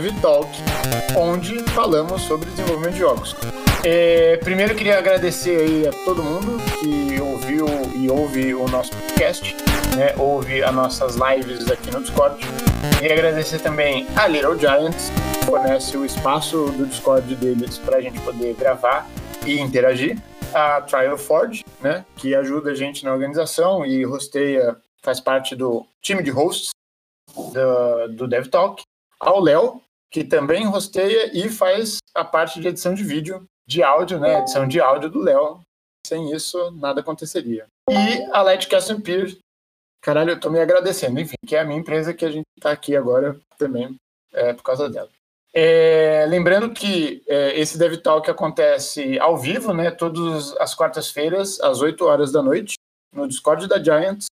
Dev Talk, onde falamos sobre desenvolvimento de jogos. É, primeiro queria agradecer aí a todo mundo que ouviu e ouve o nosso podcast, né, ouve as nossas lives aqui no Discord. E agradecer também a Little Giants, que fornece o espaço do Discord deles para a gente poder gravar e interagir. A Trial Forge, né, que ajuda a gente na organização e hosteia, faz parte do time de hosts do, do DevTalk. Ao Léo, que também hosteia e faz a parte de edição de vídeo, de áudio, né, edição de áudio do Léo. Sem isso, nada aconteceria. E a Lightcast Peer, caralho, eu tô me agradecendo, enfim, que é a minha empresa que a gente tá aqui agora também é, por causa dela. É, lembrando que é, esse Dev Talk acontece ao vivo, né? Todas as quartas-feiras, às 8 horas da noite, no Discord da Giants.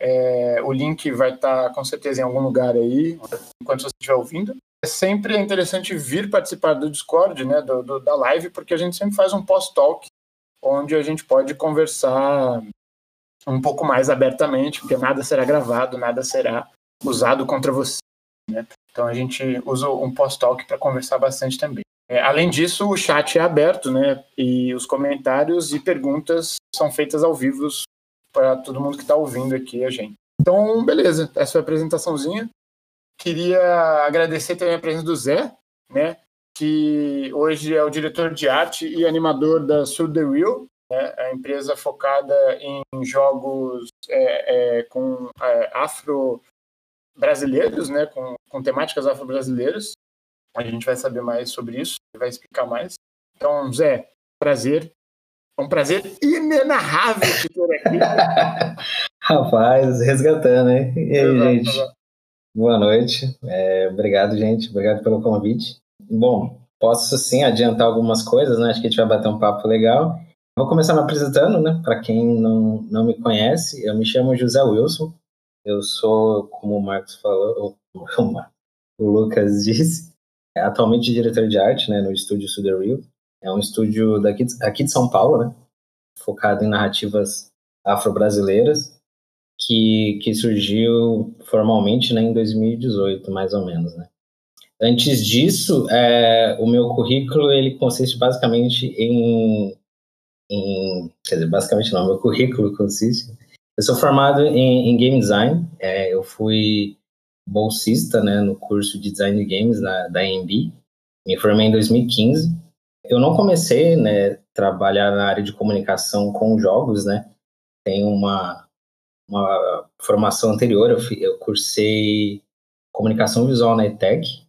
É, o link vai estar tá, com certeza em algum lugar aí, enquanto você estiver ouvindo. É sempre interessante vir participar do Discord, né? Do, do, da live, porque a gente sempre faz um post-talk onde a gente pode conversar um pouco mais abertamente, porque nada será gravado, nada será usado contra você. Né? Então a gente usa um post-talk para conversar bastante também. É, além disso, o chat é aberto, né? E os comentários e perguntas são feitas ao vivo para todo mundo que está ouvindo aqui a gente. Então, beleza, essa foi a apresentaçãozinha. Queria agradecer também a presença do Zé, né? Que hoje é o diretor de arte e animador da Sur The Real, né, a empresa focada em jogos é, é, com é, afro brasileiros, né, com, com temáticas afro-brasileiras. A gente vai saber mais sobre isso, vai explicar mais. Então, Zé, prazer. É um prazer inenarrável te ter aqui. Rapaz, resgatando, hein? E aí, gente? Boa noite. É, obrigado, gente. Obrigado pelo convite. Bom, posso sim adiantar algumas coisas, né? Acho que a gente vai bater um papo legal. Vou começar me apresentando, né? Para quem não, não me conhece, eu me chamo José Wilson, eu sou, como o Marcos falou, o Lucas disse, atualmente diretor de arte né, no estúdio Suderreal. É um estúdio daqui, aqui de São Paulo, né, focado em narrativas afro-brasileiras, que, que surgiu formalmente né, em 2018, mais ou menos. Né. Antes disso, é, o meu currículo ele consiste basicamente em, em. Quer dizer, basicamente não, meu currículo consiste eu sou formado em, em game design. É, eu fui bolsista né, no curso de design de games da, da AMB. Me formei em 2015. Eu não comecei né, trabalhar na área de comunicação com jogos, né? Tenho uma, uma formação anterior. Eu, eu cursei comunicação visual na ETEC.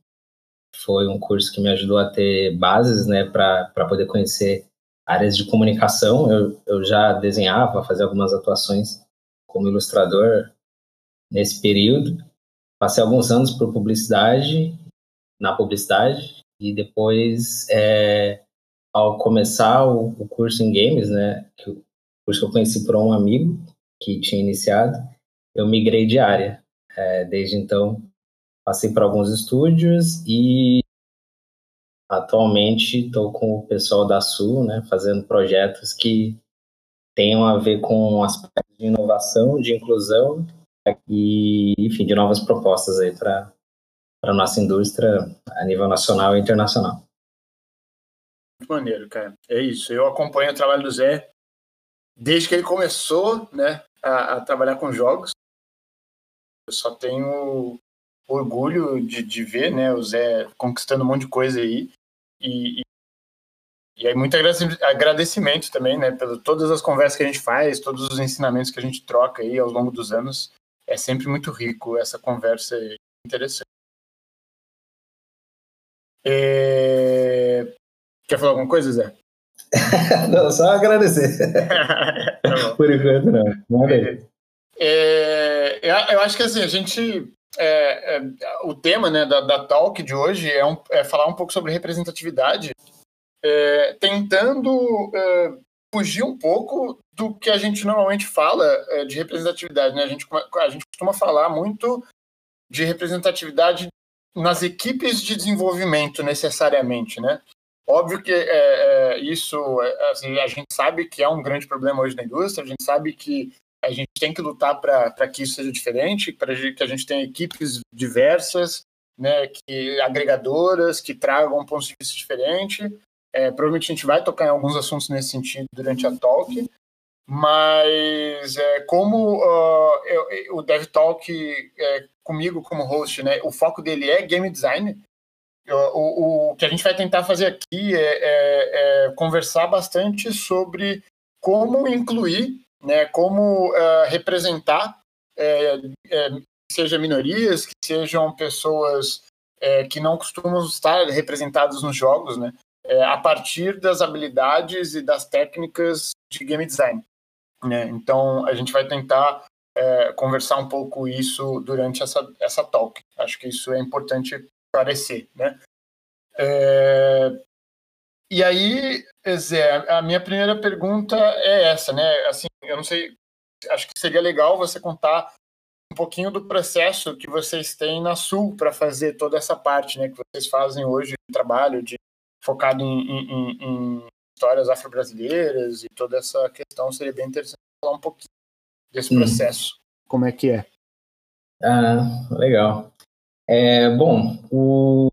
Foi um curso que me ajudou a ter bases né, para poder conhecer áreas de comunicação. Eu, eu já desenhava, fazia algumas atuações como ilustrador nesse período. Passei alguns anos por publicidade, na publicidade, e depois, é, ao começar o, o, curso em games, né, que, o curso que eu conheci por um amigo que tinha iniciado, eu migrei de área. É, desde então, passei por alguns estúdios e atualmente estou com o pessoal da Sul, né, fazendo projetos que tenham a ver com aspectos de inovação, de inclusão e, enfim, de novas propostas aí para a nossa indústria a nível nacional e internacional. Muito maneiro, cara. É isso. Eu acompanho o trabalho do Zé desde que ele começou né, a, a trabalhar com jogos. Eu só tenho orgulho de, de ver né, o Zé conquistando um monte de coisa aí. E, e aí, muito agradecimento também, né, por todas as conversas que a gente faz, todos os ensinamentos que a gente troca aí ao longo dos anos. É sempre muito rico essa conversa interessante. É... Quer falar alguma coisa, Zé? não, só agradecer. tá por enquanto, não. É, eu acho que assim, a gente. É, é, o tema né, da, da talk de hoje é, um, é falar um pouco sobre representatividade é, tentando é, fugir um pouco do que a gente normalmente fala é, de representatividade. Né? A, gente, a gente costuma falar muito de representatividade nas equipes de desenvolvimento, necessariamente. Né? Óbvio que é, é, isso é, assim, a gente sabe que é um grande problema hoje na indústria, a gente sabe que a gente tem que lutar para que isso seja diferente, para que a gente tenha equipes diversas, né, que agregadoras, que tragam pontos de vista diferentes. É, provavelmente a gente vai tocar em alguns assuntos nesse sentido durante a talk, mas é, como uh, eu, o Dev Talk é, comigo como host, né, o foco dele é game design, o, o, que a gente vai tentar fazer aqui é, é, é conversar bastante sobre como incluir, né, como uh, representar, é, é, seja minorias, que sejam pessoas é, que não costumam estar representadas nos jogos, né, a partir das habilidades e das técnicas de game design. Né? Então, a gente vai tentar conversar um pouco isso durante essa, essa talk. Acho que isso é importante esclarecer, né? É... E aí, Zé, a minha primeira pergunta é essa, né? Assim, eu não sei, acho que seria legal você contar um pouquinho do processo que vocês têm na Sul para fazer toda essa parte, né? Que vocês fazem hoje de trabalho, de focado em, em, em histórias afro-brasileiras e toda essa questão. Seria bem interessante falar um pouquinho desse processo. Como é que é? Ah, legal. É, bom, o,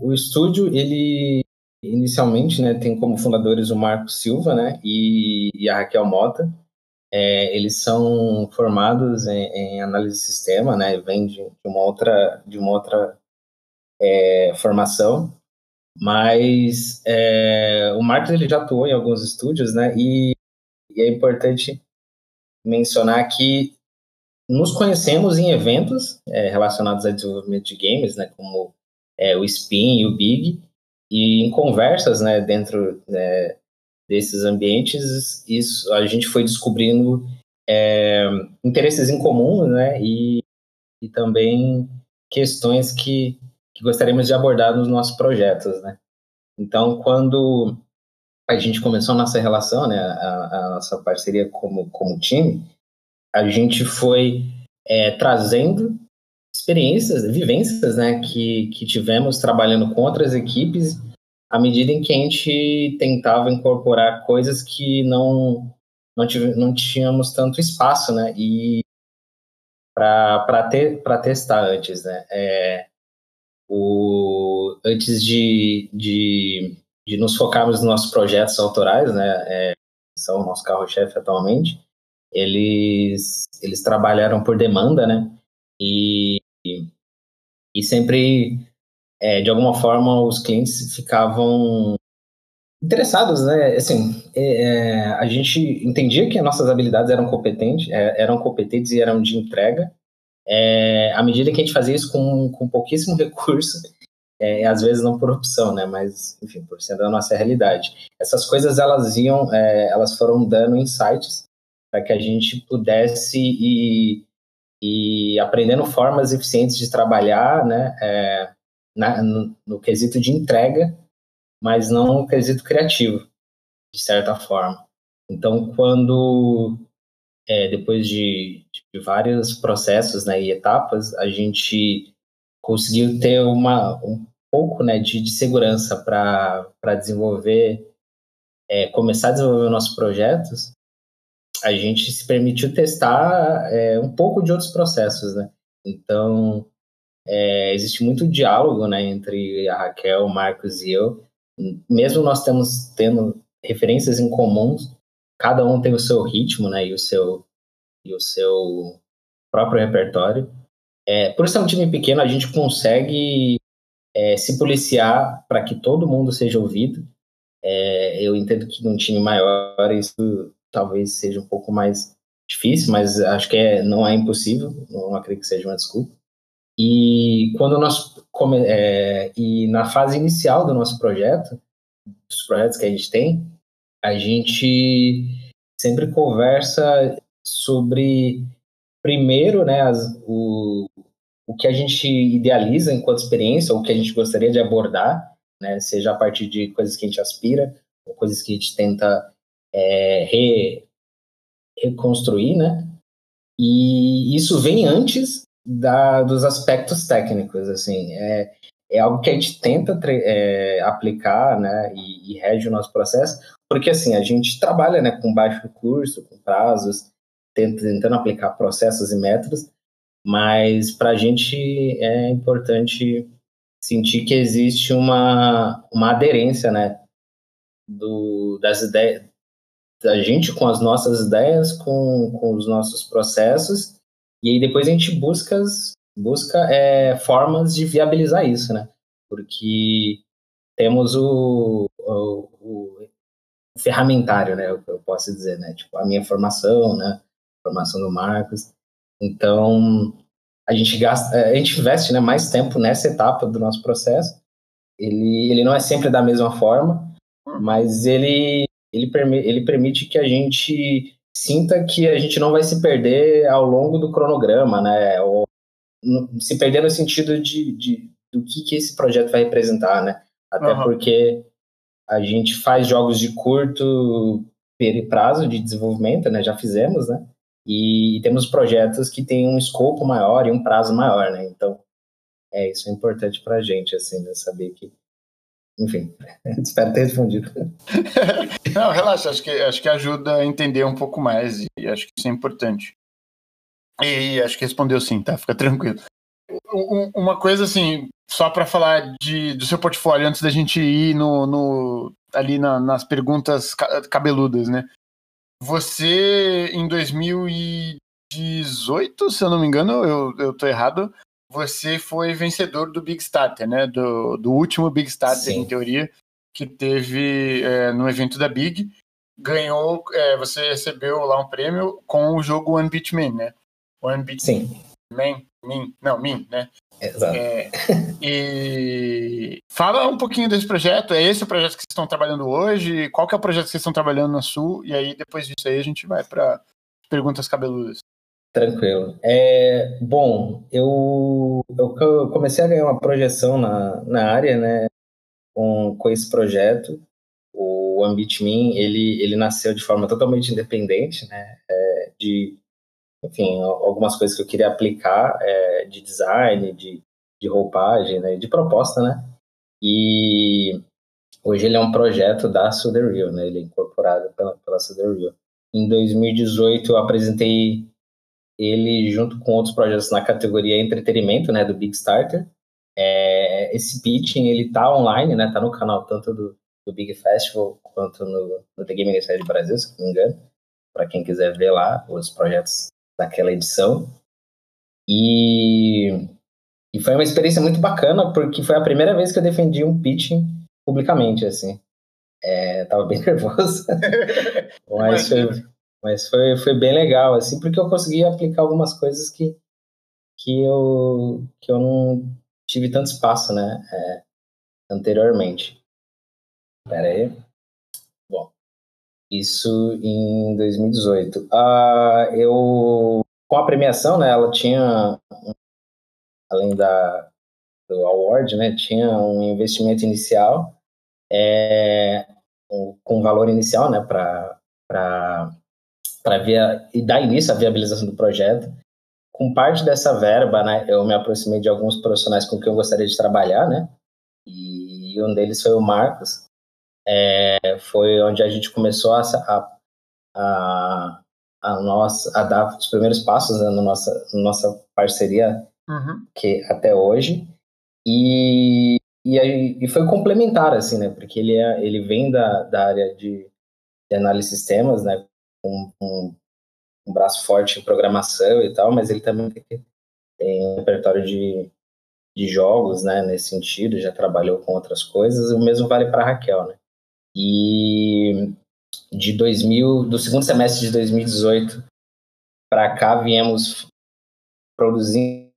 o estúdio, ele inicialmente né, tem como fundadores o Marco Silva né, e, e a Raquel Mota. É, eles são formados em, em, análise de sistema, né, vêm de, uma outra, de uma outra é, formação, mas é, o Marcos ele já atuou em alguns estúdios, né, e, e é importante mencionar que nos conhecemos em eventos é, relacionados a desenvolvimento de games, né, como é, o Spin e o Big, e em conversas né, dentro né, desses ambientes, isso a gente foi descobrindo é, interesses em comum né, e, e também questões que, que gostaríamos de abordar nos nossos projetos. Né. Então, quando a gente começou a nossa relação, né, a, a nossa parceria como, como time, a gente foi é, trazendo experiências, vivências, né, que, que tivemos trabalhando com outras equipes, à medida em que a gente tentava incorporar coisas que não não, tive, não tínhamos tanto espaço, né, e para ter para testar antes, né, é, o antes de, de, de nos focarmos nos nossos projetos autorais, né, é, são o nosso carro-chefe atualmente, eles, eles trabalharam por demanda, né? E, e sempre, é, de alguma forma, os clientes ficavam interessados, né? Assim, é, é, a gente entendia que as nossas habilidades eram competentes, é, eram competentes e eram de entrega. É, à medida que a gente fazia isso com, com pouquíssimo recurso, é, às vezes não por opção, né? Mas, enfim, por sendo a nossa realidade. Essas coisas, elas iam, é, elas foram dando insights para que a gente pudesse ir, aprendendo formas eficientes de trabalhar, né, é, na, no, no, quesito de entrega, mas não no quesito criativo, de certa forma. Então, quando é, depois de, de, vários processos né, e etapas, a gente conseguiu ter uma, um pouco né, de, de segurança para desenvolver, é, começar a desenvolver nossos projetos a gente se permitiu testar é, um pouco de outros processos, né? Então, é, existe muito diálogo, né, entre a Raquel, o Marcos e eu. Mesmo nós temos tendo referências em comuns, cada um tem o seu ritmo, né, e o seu e o seu próprio repertório. É, por ser um time pequeno, a gente consegue é, se policiar para que todo mundo seja ouvido. É, eu entendo que num time maior isso talvez seja um pouco mais difícil, mas acho que é, não é impossível, não acredito que seja uma desculpa. E quando nós come, é, e na fase inicial do nosso projeto, dos projetos que a gente tem, a gente sempre conversa sobre primeiro, né, as, o, o que a gente idealiza enquanto experiência, ou o que a gente gostaria de abordar, né, seja a partir de coisas que a gente aspira, ou coisas que a gente tenta é, re, reconstruir, né? E isso vem antes da, dos aspectos técnicos, assim, é, é algo que a gente tenta é, aplicar, né, e, e rege o nosso processo, porque, assim, a gente trabalha, né, com baixo recurso, com prazos, tentando aplicar processos e métodos, mas para a gente é importante sentir que existe uma, uma aderência, né, do, das ideias, da gente com as nossas ideias, com, com os nossos processos, e aí depois a gente busca, busca é, formas de viabilizar isso, né, porque temos o, o, o ferramentário, né, eu posso dizer, né, tipo, a minha formação, né, formação do Marcos, então a gente gasta, a gente investe, né, mais tempo nessa etapa do nosso processo, ele, ele não é sempre da mesma forma, mas ele, ele, ele permite que a gente sinta que a gente não vai se perder ao longo do cronograma, né, ou se perder no sentido de, de do que, que esse projeto vai representar, né, até uhum. porque a gente faz jogos de curto prazo de desenvolvimento, né? Já fizemos, né? E, temos projetos que têm um escopo maior e um prazo maior, né? Então, é isso é importante para a gente, assim, né? Saber que, enfim, espero ter respondido. Não, relaxa, acho que acho que ajuda a entender um pouco mais e acho que isso é importante. E acho que respondeu sim, tá? Fica tranquilo. Uma coisa assim, só para falar de, do seu portfólio antes da gente ir no, no ali na, nas perguntas cabeludas, né? Você em 2018, se eu não me engano, eu, eu tô errado, você foi vencedor do Big Starter, né? Do, do último Big Starter, Sim. em teoria, que teve é, no evento da Big. Ganhou, é, você recebeu lá um prêmio com o jogo One Beat Man, né? One Beat Sim. Man, Min, não, Min, né? Exato. É, e fala um pouquinho desse projeto. É esse o projeto que vocês estão trabalhando hoje? Qual que é o projeto que vocês estão trabalhando na Sul? E aí, depois disso aí, a gente vai para perguntas cabeludas. Tranquilo. É, bom, eu, eu comecei a ganhar uma projeção na, na área, né, com, com esse projeto. O Ambitmin, ele, ele nasceu de forma totalmente independente, né, é, de enfim, algumas coisas que eu queria aplicar é, de design, de, de roupagem, né, de proposta, né? E hoje ele é um projeto da Real, né? Ele é incorporado pela, pela Real. Em 2018 eu apresentei ele junto com outros projetos na categoria entretenimento, né, do Big Starter. É, esse pitching ele tá online, né? Tá no canal tanto do, do Big Festival quanto no, no The Game Ministério Brasil, se não me engano, para quem quiser ver lá os projetos daquela edição. E, e foi uma experiência muito bacana, porque foi a primeira vez que eu defendi um pitching publicamente, assim. É, tava bem nervoso, mas, foi, mas foi, foi bem legal, assim, porque eu consegui aplicar algumas coisas que, que, eu, que eu não tive tanto espaço, né, é, anteriormente. Pera aí. Isso em 2018. Uh, ah, eu, com a premiação, né, ela tinha, além da, do award, né, tinha um investimento inicial é, com valor inicial, né, para para via e dar início à viabilização do projeto. Com parte dessa verba, né, eu me aproximei de alguns profissionais com quem eu gostaria de trabalhar, né, e um deles foi o Marcos, é, foi onde a gente começou a, a, a, nossa, a dar os primeiros passos né, na nossa, na nossa parceria uhum. que até hoje. E, e, e foi complementar, assim, né? Porque ele, é, ele vem da, da área de, de análise de sistemas, né? Com um, um, braço forte em programação e tal, mas ele também tem um repertório de, de jogos, né? Nesse sentido, já trabalhou com outras coisas. O mesmo vale para Raquel, né? E de 2000, do segundo semestre de 2018 para cá viemos produzindo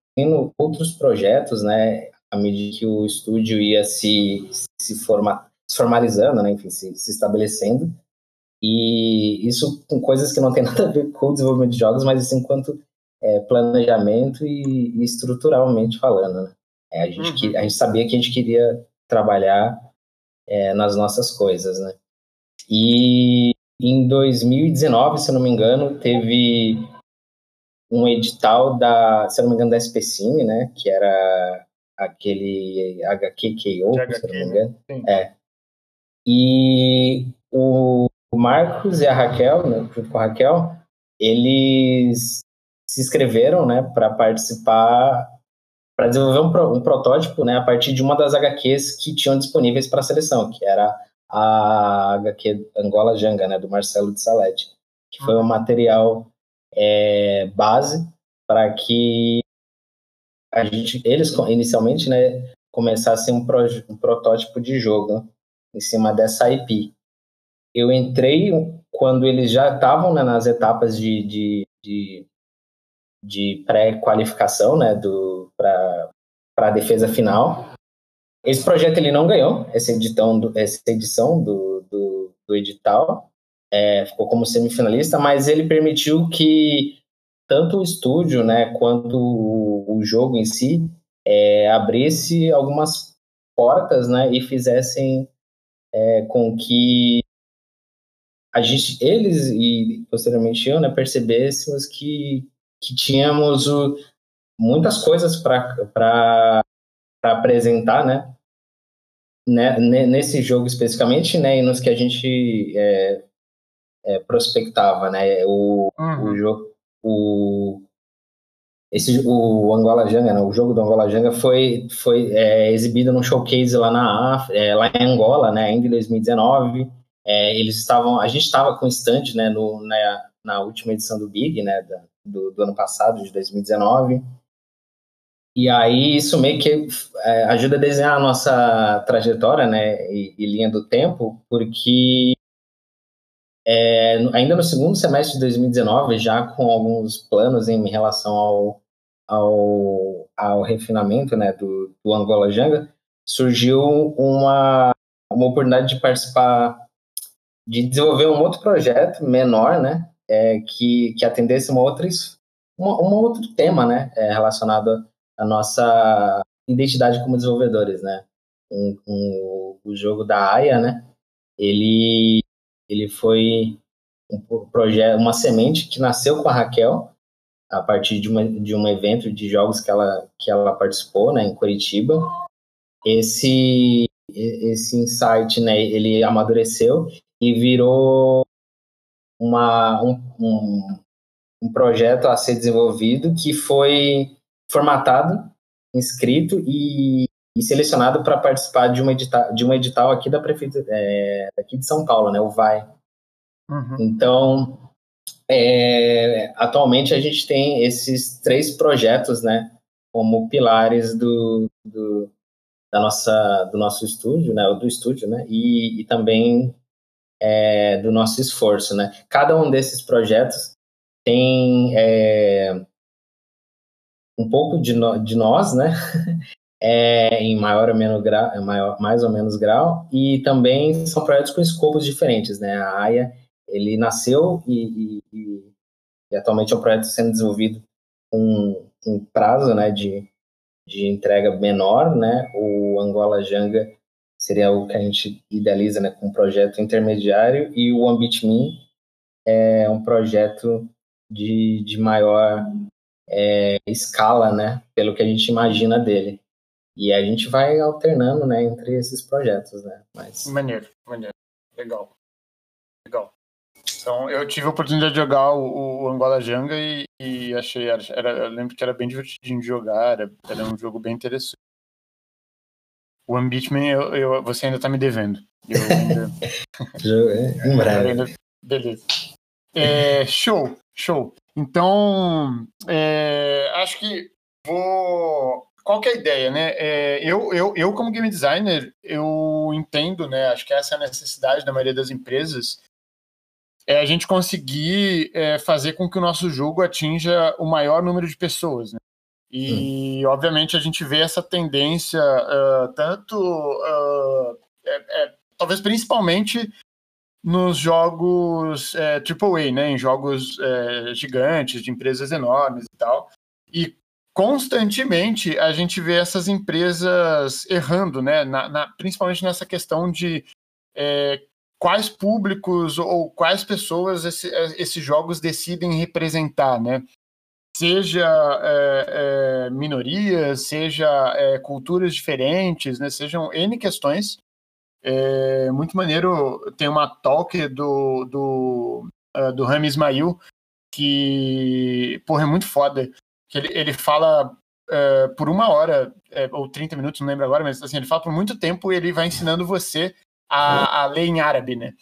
outros projetos, né, à medida que o estúdio ia se, se, forma, se formalizando, né, enfim, se, se estabelecendo. E isso com coisas que não tem nada a ver com o desenvolvimento de jogos, mas assim, enquanto é, planejamento e, e, estruturalmente falando. Né? É, a, gente, uhum. a gente sabia que a gente queria trabalhar é, nas nossas coisas, né? E em 2019, se eu não me engano, teve um edital da, se eu não me engano, da SPCine, né? Que era aquele HQKO, se eu não me engano. Sim. É. E o Marcos e a Raquel, né, junto com a Raquel, eles se inscreveram, né, para participar, para desenvolver um, pro, um, protótipo, né, a partir de uma das HQs que tinham disponíveis para a seleção, que era a HQ Angola Janga, né, do Marcelo de Salete, que foi um material é, base para que a gente, eles inicialmente, né, começassem um, pro, um protótipo de jogo em cima dessa IP. Eu entrei quando eles já estavam né, nas etapas de, de, de, de pré-qualificação né, para a defesa final. Esse projeto ele não ganhou essa edição do, essa edição do, do, do edital, é, ficou como semifinalista, mas ele permitiu que tanto o estúdio né, quanto o, o jogo em si é, abrisse algumas portas né, e fizessem é, com que a gente, eles e posteriormente eu, né, percebêssemos que, que tínhamos o, muitas coisas para apresentar, né, né, nesse jogo especificamente, né, e nos que a gente é, é, prospectava, né, o, uhum. o jogo, o, esse, o Angola Janga, né, o jogo do Angola Janga foi, foi é, exibido num showcase lá, na Af é, lá em Angola, né, ainda em 2019. É, eles estavam, a gente estava com stand, né, no, na, na última edição do Big, né, da, do, do, ano passado, de 2019. E aí isso meio que é, ajuda a desenhar a nossa trajetória, né, e, e linha do tempo, porque é, ainda no segundo semestre de 2019, já com alguns planos em relação ao, ao, ao refinamento né, do, do Angola Janga, surgiu uma, uma oportunidade de participar, de desenvolver um outro projeto menor, né, é, que, que atendesse uma outra, uma, um outro tema né, é, relacionado à nossa identidade como desenvolvedores. Né. Um, um, o jogo da AIA, né, ele ele foi um projeto, uma semente que nasceu com a Raquel a partir de, uma, de um evento de jogos que ela, que ela participou, né, em Curitiba. Esse esse insight, né, ele amadureceu e virou uma, um, um, um projeto a ser desenvolvido que foi formatado, inscrito e e selecionado para participar de, uma edital, de um edital aqui da prefeitura é, aqui de São Paulo, né, o VAI. Uhum. Então, é, atualmente a gente tem esses três projetos, né, como pilares do, do da nossa do nosso estúdio, né, do estúdio, né, e, e também é, do nosso esforço, né. Cada um desses projetos tem é, um pouco de, no, de nós, né, é, em maior ou menos grau, maior, mais ou menos grau, e também são projetos com escopos diferentes, né? A AIA, ele nasceu e, e, e atualmente é um projeto sendo desenvolvido com um prazo, né, de, de entrega menor, né? O Angola Janga seria o que a gente idealiza, né, com um projeto intermediário, e o AmbitMe é um projeto de, de maior é, escala, né, pelo que a gente imagina dele. E a gente vai alternando, né, entre esses projetos, né? Mas... Maneiro, maneiro. Legal. Legal. Então, eu tive a oportunidade de jogar o, o Angola Janga e, e achei, era, eu lembro que era bem divertidinho de jogar, era, era um jogo bem interessante. O Ambitman, eu, eu, você ainda tá me devendo. Eu ainda... É, em breve. Beleza. É, show, show. Então, é, acho que vou qual que é a ideia, né? É, eu, eu, eu, como game designer, eu entendo, né? Acho que essa é a necessidade da maioria das empresas, é a gente conseguir é, fazer com que o nosso jogo atinja o maior número de pessoas, né? E, hum. obviamente, a gente vê essa tendência, uh, tanto, uh, é, é, talvez principalmente nos jogos é, AAA, né? Em jogos é, gigantes, de empresas enormes e tal. E constantemente a gente vê essas empresas errando, né? Na, na, principalmente nessa questão de é, quais públicos ou quais pessoas esse, esses jogos decidem representar, né? Seja é, é, minorias, seja é, culturas diferentes, né? Sejam N questões. É muito maneiro, tem uma talk do, do, uh, do Rami Ismail que, porra, é muito foda. Que ele, ele fala uh, por uma hora, ou 30 minutos, não lembro agora, mas assim, ele fala por muito tempo e ele vai ensinando você a, a ler em árabe, né?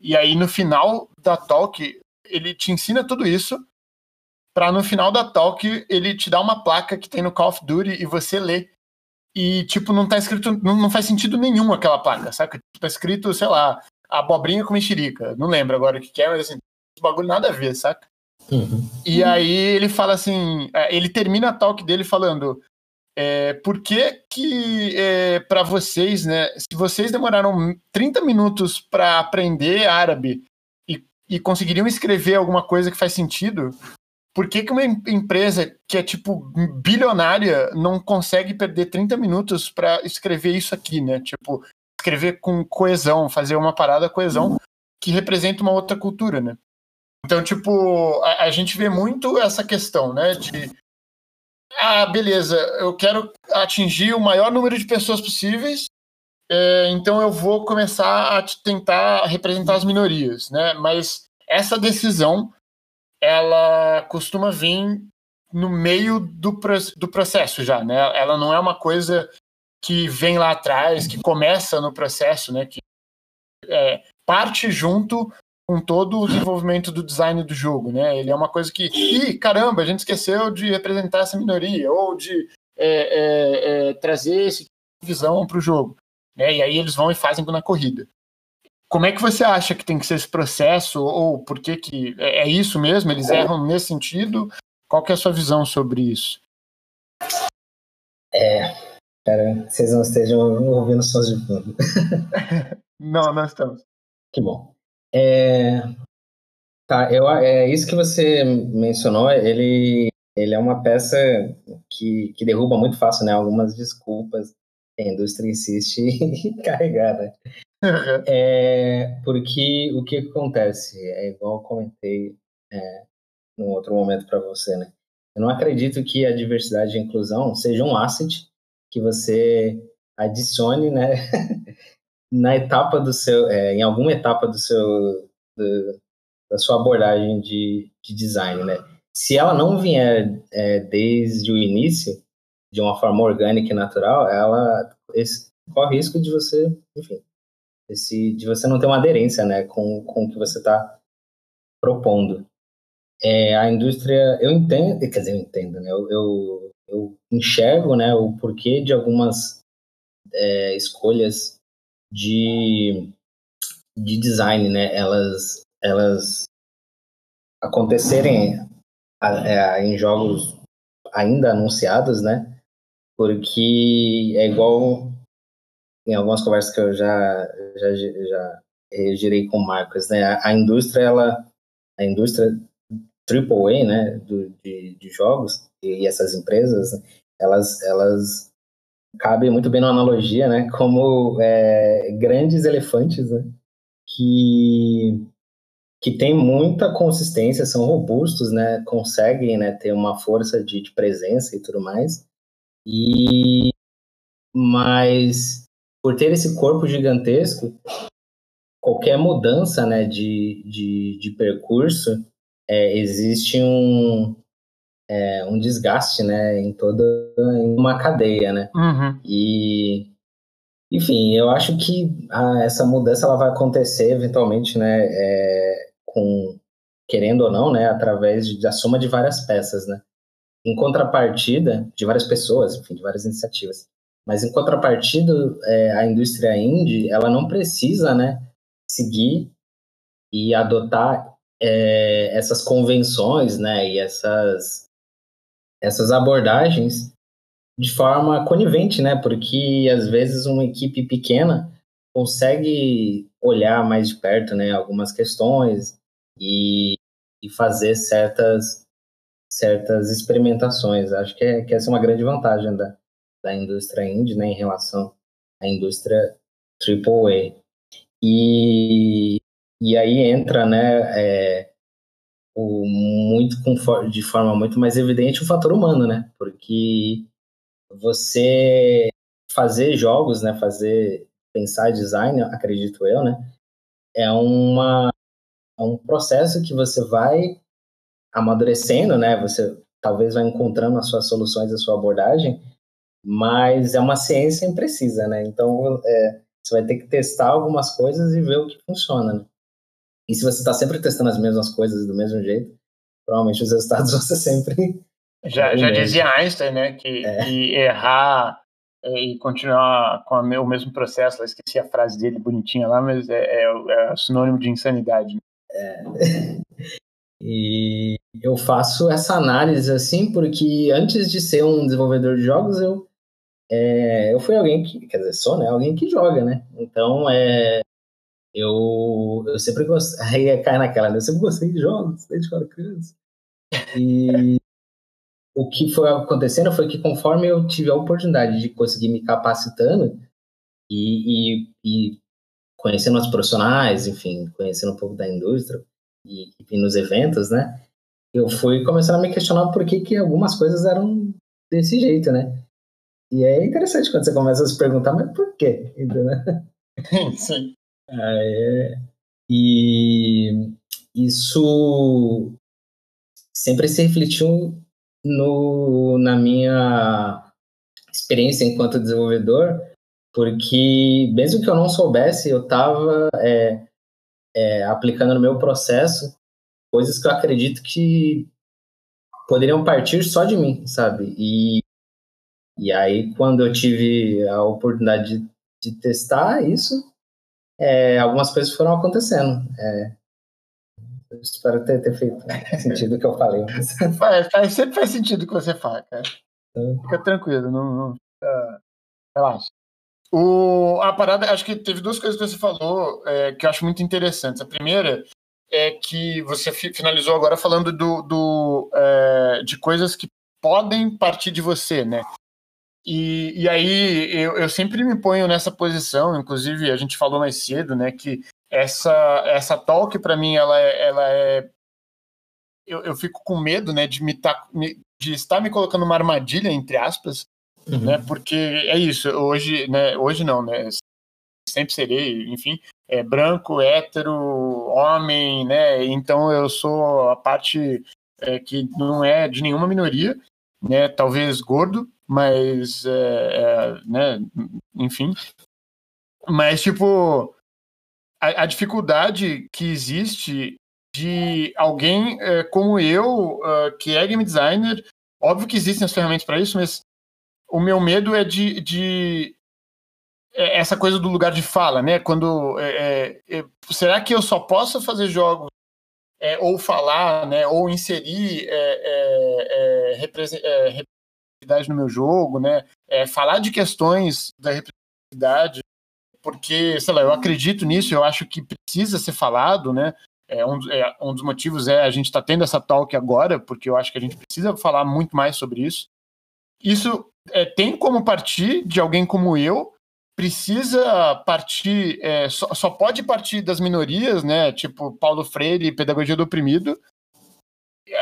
E aí no final da talk, ele te ensina tudo isso, para no final da talk ele te dar uma placa que tem no Call of Duty e você lê. E, tipo, não tá escrito, não, não faz sentido nenhum aquela placa, saca? Tá escrito, sei lá, abobrinha com mexerica. Não lembro agora o que, que é, mas assim, bagulho nada a ver, saca? Uhum. E aí ele fala assim, é, ele termina a talk dele falando, é, por que que é, para vocês, né, se vocês demoraram 30 minutos para aprender árabe e, e conseguiriam escrever alguma coisa que faz sentido, por que, que uma empresa que é tipo bilionária não consegue perder 30 minutos para escrever isso aqui, né? Tipo, escrever com coesão, fazer uma parada coesão que representa uma outra cultura, né? Então, tipo, a, a, gente vê muito essa questão, né? De ah, beleza, eu quero atingir o maior número de pessoas possíveis, é, então eu vou começar a tentar representar as minorias, né? Mas essa decisão, ela costuma vir no meio do, do processo já, né? Ela não é uma coisa que vem lá atrás, que começa no processo, né? Que é, parte junto com todo o desenvolvimento do design do jogo, né? Ele é uma coisa que, ih, caramba, a gente esqueceu de representar essa minoria ou de é, é, é trazer tipo visão para o jogo, né? E aí eles vão e fazem na corrida. Como é que você acha que tem que ser esse processo ou por que que é, é isso mesmo? Eles erram nesse sentido? Qual que é a sua visão sobre isso? É, cara, vocês não estejam ouvindo sons de fundo. não, não estamos. Que bom. É, tá, eu, é isso que você mencionou, ele, ele é uma peça que, que derruba muito fácil, né? Algumas desculpas que a indústria insiste em carregar, né? Uhum. É, porque o que acontece? É igual eu comentei é, num outro momento para você, né? Eu não acredito que a diversidade e a inclusão seja um asset que você adicione, né, na etapa do seu, é, em alguma etapa do seu, do, da sua abordagem de, de design, né? Se ela não vier é, desde o início, de uma forma orgânica e natural, ela esse, corre risco de você, enfim, esse, de você não ter uma aderência, né, com, com o que você está propondo. É, a indústria, eu entendo, quer dizer, eu entendo, né, eu, eu, eu enxergo, né, o porquê de algumas é, escolhas de, de design, né? Elas, elas acontecerem é, em jogos ainda anunciados, né? Porque é igual em algumas conversas que eu já já, já girei com o Marcos, né? A, a indústria ela a indústria AAA, né, do, de, de jogos e, e essas empresas, elas elas cabe muito bem na analogia, né? Como é, grandes elefantes, né? Que, que tem muita consistência, são robustos, né? Conseguem né, ter uma força de, de presença e tudo mais. E mas por ter esse corpo gigantesco, qualquer mudança né, de, de, de percurso, é, existe um, é, um desgaste, né, em toda em uma cadeia, né? Uhum. E enfim, eu acho que a, essa mudança ela vai acontecer eventualmente, né, é, com querendo ou não, né, através de, da soma de várias peças, né? Em contrapartida de várias pessoas, enfim, de várias iniciativas. Mas em contrapartida, é, a indústria indie, ela não precisa, né, seguir e adotar é, essas convenções, né, e essas essas abordagens de forma conivente, né? Porque às vezes uma equipe pequena consegue olhar mais de perto, né, algumas questões e, e fazer certas certas experimentações. Acho que, é, que essa é uma grande vantagem da, da indústria indie, né, em relação à indústria AAA. E, e aí entra, né, é, o, muito com, de forma muito mais evidente o fator humano, né? Porque você fazer jogos, né? Fazer pensar design, acredito eu, né? É uma é um processo que você vai amadurecendo, né? Você talvez vai encontrando as suas soluções, a sua abordagem, mas é uma ciência imprecisa, né? Então, é, você vai ter que testar algumas coisas e ver o que funciona, né? E se você está sempre testando as mesmas coisas do mesmo jeito, provavelmente os resultados vão ser sempre. Já, já dizia Einstein, né? Que, é. que errar e continuar com o mesmo processo, eu esqueci a frase dele bonitinha lá, mas é, é, é sinônimo de insanidade. Né? É. E eu faço essa análise assim porque antes de ser um desenvolvedor de jogos eu é, eu fui alguém que, quer dizer, sou, né? Alguém que joga, né? Então, é, eu, eu sempre gostei, aí cai naquela, né? Eu sempre gostei de jogos, desde que eu era criança. E o que foi acontecendo foi que conforme eu tive a oportunidade de conseguir me capacitando e, e, e conhecendo os profissionais, enfim, conhecendo um pouco da indústria e, e nos eventos, né? Eu fui começando a me questionar por que, que algumas coisas eram desse jeito, né? E é interessante quando você começa a se perguntar, mas por quê? Entendeu? Sim. É, e isso sempre se refletiu no, na minha experiência enquanto desenvolvedor, porque mesmo que eu não soubesse, eu estava é, é, aplicando no meu processo coisas que eu acredito que poderiam partir só de mim, sabe? E e aí, quando eu tive a oportunidade de, de testar isso, é, algumas coisas foram acontecendo. É, espero ter, ter feito sentido o que eu falei. Mas... Faz, faz, sempre faz sentido o que você fala, cara. Então... Fica tranquilo, não, não relaxa. O, a parada, acho que teve duas coisas que você falou é, que eu acho muito interessantes. A primeira é que você finalizou agora falando do, do é, de coisas que podem partir de você, né? E, e aí eu, eu sempre me ponho nessa posição, inclusive a gente falou mais cedo, né, que essa essa talk para mim ela é, ela é eu, eu fico com medo, né, de me, tá, de estar me colocando uma armadilha entre aspas, uhum. né, porque é isso. Hoje, né, hoje não, né, sempre serei, enfim, é branco, hétero, homem, né, então eu sou a parte é, que não é de nenhuma minoria, né, talvez gordo, mas, é, é, né, enfim. Mas, tipo, a, a, dificuldade que existe de alguém é, como eu, uh, que é game designer, óbvio que existem as ferramentas para isso, mas o meu medo é de, de é, essa coisa do lugar de fala, né? Quando é, é, será que eu só posso fazer jogos é, ou falar, né? Ou inserir é, representatividade no meu jogo, né? É, falar de questões da representatividade, porque, sei lá, eu acredito nisso, eu acho que precisa ser falado, né? É, um, é, um dos motivos é a gente estar tá tendo essa talk agora, porque eu acho que a gente precisa falar muito mais sobre isso. Isso é, tem como partir de alguém como eu, precisa partir, é, só, só, pode partir das minorias, né? Tipo Paulo Freire, Pedagogia do Oprimido.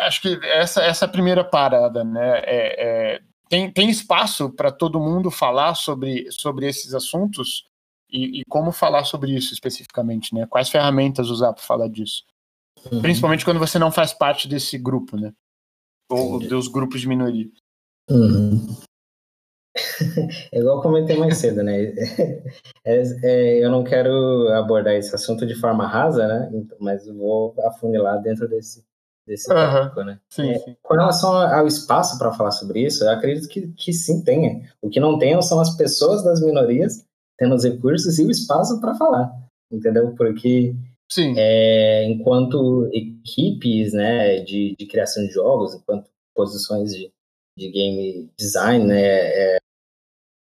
Acho que essa, essa é a primeira parada, né? É, é tem, tem espaço para todo mundo falar sobre, sobre esses assuntos e, e, como falar sobre isso especificamente, né? Quais ferramentas usar para falar disso? Uhum. Principalmente quando você não faz parte desse grupo, né? Ou Entendi. dos grupos de minoria. Uhum. É igual eu comentei mais cedo, né? É, é, eu não quero abordar esse assunto de forma rasa, né? Mas vou afunilar dentro desse, desse uhum. tópico, né? Sim, é, sim. Com relação ao espaço para falar sobre isso, eu acredito que, que sim tenha. O que não tem são as pessoas das minorias tendo os recursos e o espaço para falar, entendeu? Porque sim. É, enquanto equipes né, de, de criação de jogos, enquanto posições de, de game design né, é,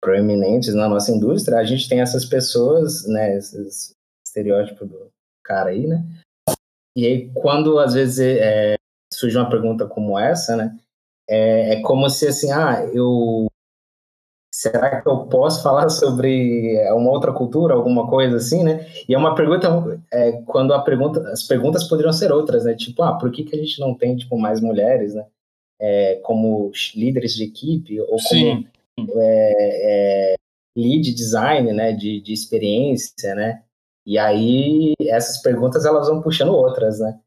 proeminentes na nossa indústria, a gente tem essas pessoas, né, esses estereótipos do cara aí, né, e aí, quando às vezes é, surge uma pergunta como essa, né? É, é, como se assim, ah, eu. Será que eu posso falar sobre uma outra cultura, alguma coisa assim, né? E é uma pergunta, é, quando a pergunta, as perguntas poderiam ser outras, né? Tipo, ah, por que, que a gente não tem tipo mais mulheres, né? É, como líderes de equipe ou Sim. É, é, lead design, né? De, de experiência, né? E aí essas perguntas elas vão puxando outras, né?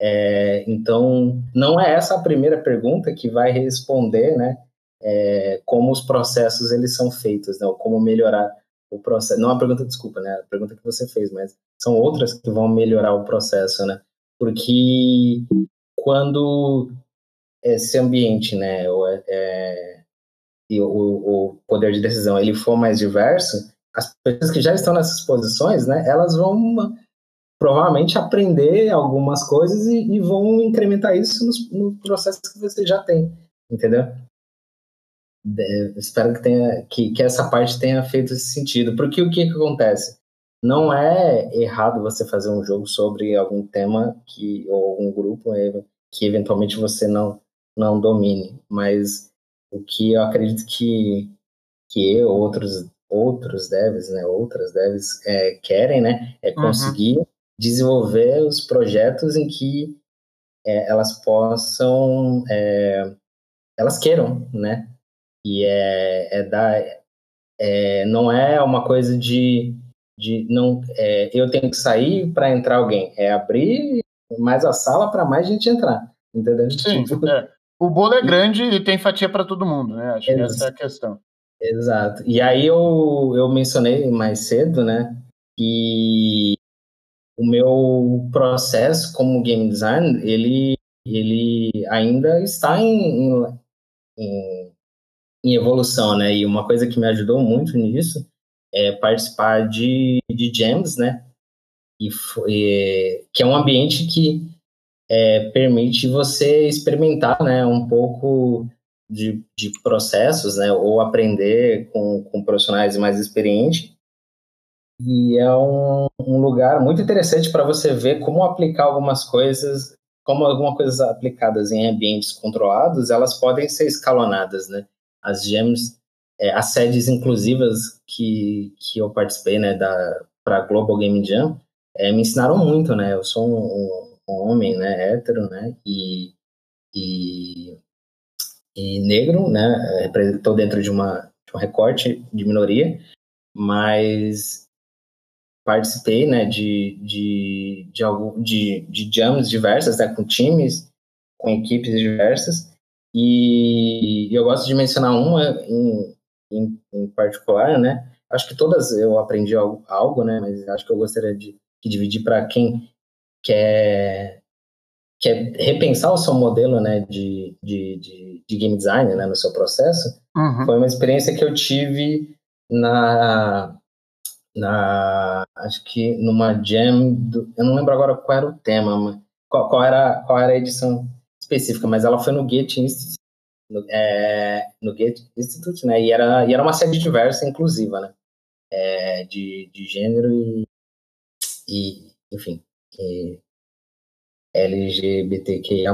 É, então, não é essa a primeira pergunta que vai responder, né? É, como os processos eles são feitos, né? Ou como melhorar o processo. Não a pergunta, desculpa, né? A pergunta que você fez, mas são outras que vão melhorar o processo, né? Porque quando esse ambiente, né, é, é, e o, o, poder de decisão ele for mais diverso, as pessoas que já estão nessas posições, né, elas vão provavelmente aprender algumas coisas e, e vão incrementar isso nos, no processo que você já tem, entendeu? De, espero que, tenha, que, que essa parte tenha feito esse sentido, porque o que, que acontece? Não é errado você fazer um jogo sobre algum tema que ou algum grupo que eventualmente você não não domine, mas o que eu acredito que que eu outros outros devs, né, outras devs é, querem, né, é uhum. conseguir uhum. desenvolver os projetos em que é, elas possam, é, elas queiram, né, e é, é dar, é, não é uma coisa de, de não, é, eu tenho que sair para entrar alguém, é abrir mais a sala para mais gente entrar, entendeu? Sim, tipo, é. O bolo é grande e tem fatia para todo mundo, né? Acho que essa é a questão. Exato. E aí eu, eu mencionei mais cedo, né, que o meu processo como game design, ele, ele ainda está em, em, em evolução, né? E uma coisa que me ajudou muito nisso é participar de, de jams, né? E foi, que é um ambiente que é, permite você experimentar né, um pouco de, de processos, né, ou aprender com, com profissionais mais experientes. E é um, um lugar muito interessante para você ver como aplicar algumas coisas, como algumas coisas aplicadas em ambientes controlados, elas podem ser escalonadas, né? As gems, é, as sedes inclusivas que, que eu participei, né, para Global Game Jam, é, me ensinaram muito, né? Eu sou um, um homem, né, hétero, né, e, e, e negro, né, estou dentro de, uma, de um recorte de minoria, mas participei, né, de, de, de, algum, de, de jams diversas, né, com times, com equipes diversas, e, e eu gosto de mencionar uma em, em, em, particular, né, acho que todas eu aprendi algo, algo né, mas acho que eu gostaria de, de dividir para quem quer, quer repensar o seu modelo né, de, de, de, de game design né, no seu processo, uhum. foi uma experiência que eu tive na, na acho que numa jam, do, eu não lembro agora qual era o tema, qual, qual, era, qual era a edição específica, mas ela foi no Goethe Institute, no, é, no Goethe Institute, né, e era, e era uma série diversa, inclusiva, né, é, de, de gênero e, e enfim, LGBTQIA+.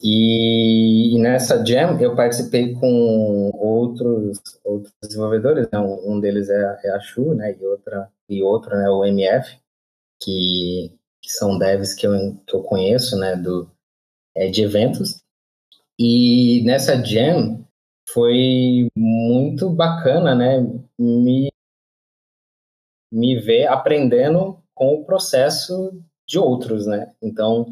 E, e, nessa jam eu participei com outros, outros desenvolvedores, né? um, deles é, é a Shu, né? e, outra, e outro né? o MF, que, que são devs que eu, que eu conheço né? Do, é, de eventos. E nessa jam foi muito bacana né? me, me ver aprendendo com o processo de outros, né? Então,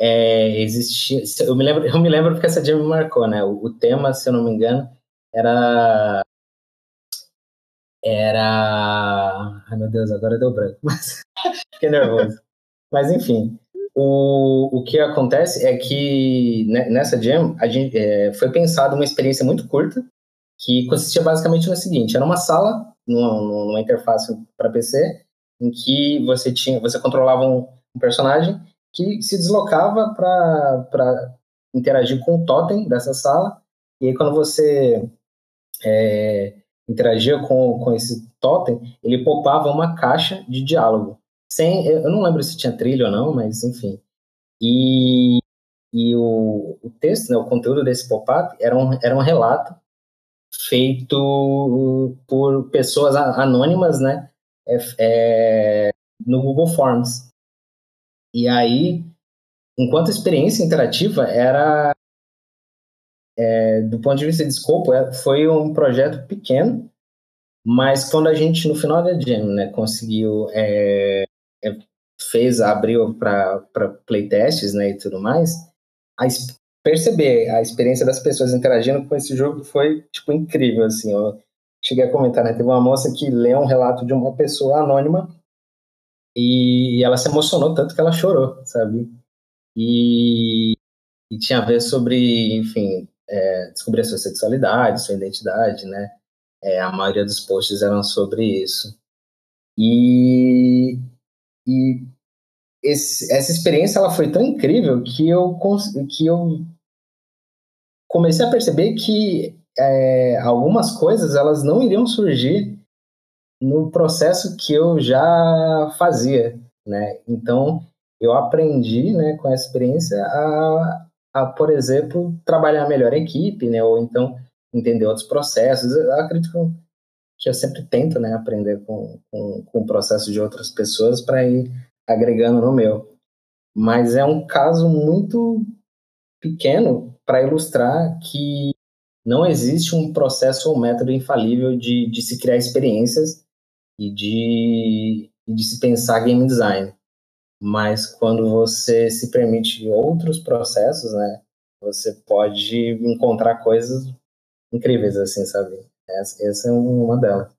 é, existia. Eu me lembro, eu me lembro porque essa dia me marcou, né? O, o, tema, se eu não me engano, era. Era. Ai meu Deus, agora deu branco, mas fiquei nervoso. mas enfim, o, o que acontece é que né, nessa jam a gente, é, foi pensada uma experiência muito curta que consistia basicamente no seguinte: era uma sala numa, numa interface para PC em que você tinha, você controlava um, um personagem que se deslocava para interagir com o totem dessa sala. E aí, quando você é, interagia com, com esse totem, ele popava uma caixa de diálogo. Sem, eu não lembro se tinha trilha ou não, mas enfim. E, e o, o texto, né, o conteúdo desse pop-up era um, era um relato feito por pessoas anônimas, né, é, é, no Google Forms. E aí, enquanto experiência interativa, era, é, do ponto de vista de escopo, é, foi um projeto pequeno, mas quando a gente, no final da Jam, né, conseguiu é, é fez, abriu para playtests né, e tudo mais, a, perceber a experiência das pessoas interagindo com esse jogo foi, tipo, incrível, assim, eu cheguei a comentar, né, teve uma moça que leu um relato de uma pessoa anônima e ela se emocionou tanto que ela chorou, sabe? E, e tinha a ver sobre, enfim, é, descobrir a sua sexualidade, sua identidade, né? É, a maioria dos posts eram sobre isso. E, e esse, essa experiência ela foi tão incrível que eu, que eu comecei a perceber que é, algumas coisas elas não iriam surgir no processo que eu já fazia, né? Então eu aprendi, né, com essa experiência a, a, por exemplo, trabalhar melhor a equipe, né? Ou então entender outros processos. Eu acredito que eu sempre tento, né, aprender com, com, com o processo de outras pessoas para ir agregando no meu. Mas é um caso muito pequeno para ilustrar que não existe um processo ou método infalível de, de se criar experiências e de, e de se pensar game design. Mas quando você se permite outros processos, né, você pode encontrar coisas incríveis, assim, sabe? Essa, essa é uma delas.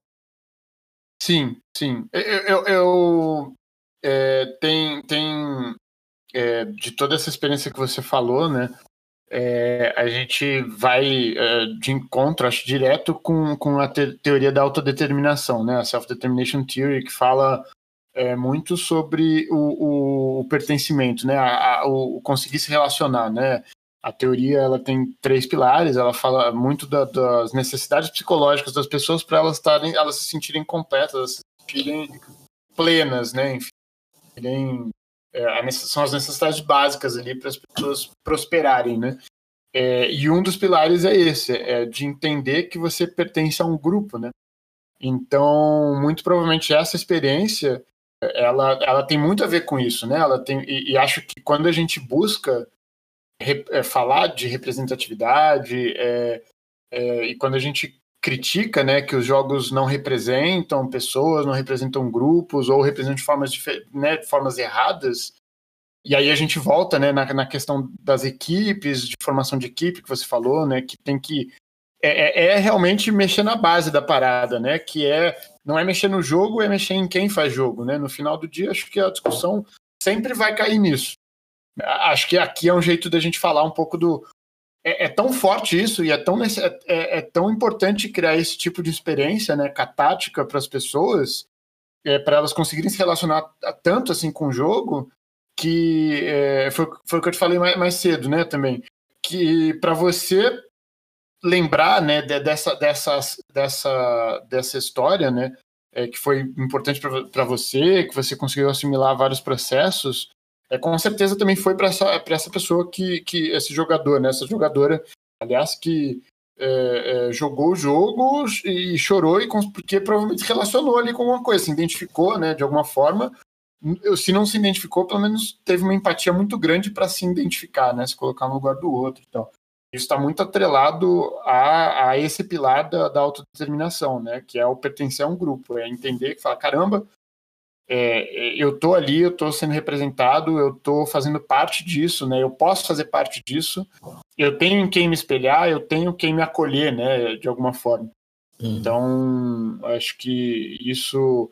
Sim, sim. Eu, eu, eu é, tem, tem é, de toda essa experiência que você falou, né? É, a gente vai é, de encontro, acho, direto com, com a te teoria da autodeterminação, né? A Self-Determination Theory, que fala é, muito sobre o, o, o pertencimento, né? A, a, o conseguir se relacionar, né? A teoria ela tem três pilares. Ela fala muito da, das necessidades psicológicas das pessoas para elas estarem, elas se sentirem completas, elas se sentirem plenas, né? Enfim, é, são as necessidades básicas ali para as pessoas prosperarem, né? É, e um dos pilares é esse, é de entender que você pertence a um grupo, né? Então, muito provavelmente essa experiência, ela, ela tem muito a ver com isso, né? Ela tem e, e acho que quando a gente busca re, é, falar de representatividade é, é, e quando a gente critica né, que os jogos não representam pessoas, não representam grupos, ou representam de formas, né, formas erradas. E aí a gente volta né, na, na questão das equipes, de formação de equipe que você falou, né, que tem que. É, é, é realmente mexer na base da parada, né? Que é não é mexer no jogo, é mexer em quem faz jogo, né? No final do dia, acho que a discussão sempre vai cair nisso. Acho que aqui é um jeito da gente falar um pouco do é, é, tão forte isso e é tão, é, é, é, tão importante criar esse tipo de experiência né, catática para as pessoas, é, para elas conseguirem se relacionar tanto assim com o jogo, que é, foi, foi o que eu te falei mais, mais cedo né, também, que para você lembrar né, dessa, dessa, dessa, dessa história, né, é, que foi importante para você, que você conseguiu assimilar vários processos, é, com certeza também foi para essa, essa pessoa que, que. esse jogador, né? Essa jogadora, aliás, que é, é, jogou o jogo e chorou, e porque provavelmente relacionou ali com alguma coisa, se identificou, né, de alguma forma. Se não se identificou, pelo menos teve uma empatia muito grande para se identificar, né? Se colocar no lugar do outro. Então, isso está muito atrelado a, a esse pilar da, da, autodeterminação, né? Que é o pertencer a um grupo, é entender que fala, caramba, é, eu tô ali, eu tô sendo representado, eu tô fazendo parte disso, né? Eu posso fazer parte disso, eu tenho em quem me espelhar, eu tenho quem me acolher, né? De alguma forma. Uhum. Então, acho que isso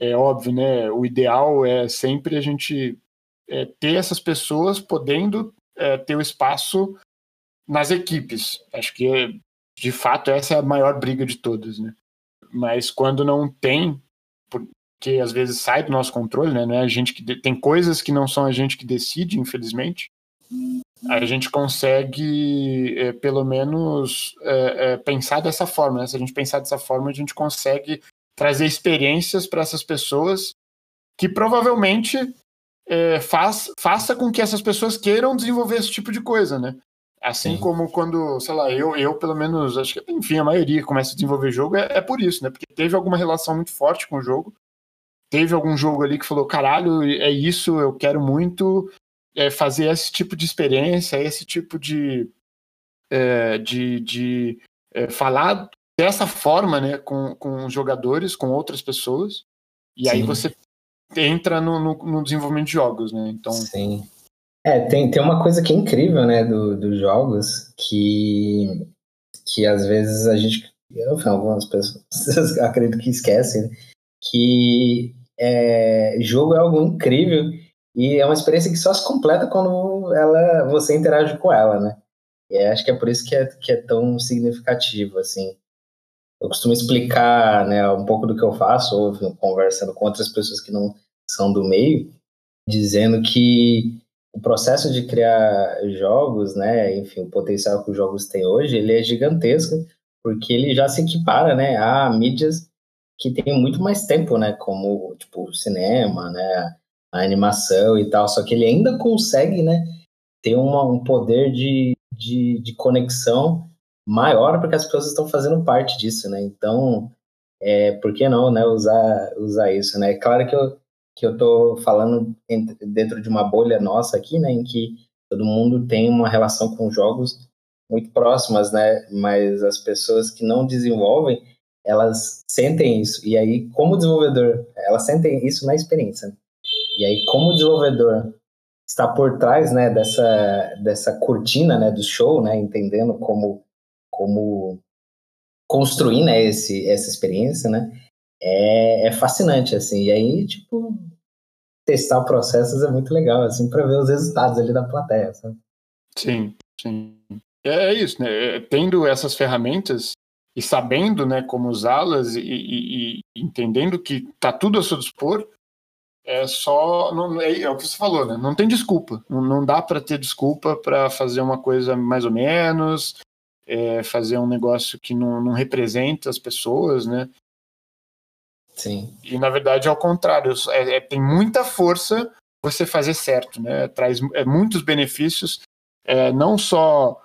é óbvio, né? O ideal é sempre a gente é, ter essas pessoas podendo é, ter o espaço nas equipes. Acho que, de fato, essa é a maior briga de todas, né? Mas quando não tem, que às vezes sai do nosso controle, né? Não é a gente que tem coisas que não são a gente que decide, infelizmente. A gente consegue, é, pelo menos, é, é, pensar dessa forma. Né? Se a gente pensar dessa forma, a gente consegue trazer experiências para essas pessoas que provavelmente faz, faça com que essas pessoas queiram desenvolver esse tipo de coisa, né? Assim Sim. como quando, sei lá, eu, eu pelo menos, acho que, enfim, a maioria começa a desenvolver jogo é, é por isso, né? Porque teve alguma relação muito forte com o jogo teve algum jogo ali que falou: caralho, é isso, eu quero muito é, fazer esse tipo de experiência, esse tipo de. É, de, de é, falar dessa forma né, com, com os jogadores, com outras pessoas. E Sim. aí você entra no, no, no, desenvolvimento de jogos, né? Então. Sim. É, tem, tem uma coisa que é incrível, né, dos do jogos, que, que às vezes a gente, eu, algumas pessoas acredito que esquecem, que é, jogo é algo incrível e é uma experiência que só se completa quando ela, você interage com ela, né? E acho que é por isso que é, que é tão significativo, assim. Eu costumo explicar né, um pouco do que eu faço, ou conversando com outras pessoas que não são do meio, dizendo que o processo de criar jogos, né, enfim, o potencial que os jogos têm hoje, ele é gigantesco, porque ele já se equipara, né, a mídias que têm muito mais tempo, né, como, tipo, cinema, né, a animação e tal, só que ele ainda consegue, né, ter uma, um poder de, de, de conexão maior porque as pessoas estão fazendo parte disso, né? Então, é, por que não, né, usar, usar isso, né? É claro que eu, que eu tô falando dentro de uma bolha nossa aqui, né, em que todo mundo tem uma relação com jogos muito próximas, né? Mas as pessoas que não desenvolvem, elas sentem isso. E aí, como desenvolvedor, elas sentem isso na experiência. E aí, como desenvolvedor está por trás, né, dessa dessa cortina, né, do show, né, entendendo como como construir, né, esse, essa experiência, né, é, é fascinante, assim, e aí, tipo, testar processos é muito legal, assim, para ver os resultados ali da plateia, sabe? Sim, sim. É, é isso, né, é, tendo essas ferramentas e sabendo, né, como usá-las e, e, e, entendendo que tá tudo a seu dispor, é só não, é, é, o que você falou, né? Não tem desculpa. Não, não dá para ter desculpa para fazer uma coisa mais ou menos, é, fazer um negócio que não, não representa as pessoas, né? Sim. E na verdade é ao contrário, é, é, tem muita força você fazer certo, né? Traz é, muitos benefícios, é, não só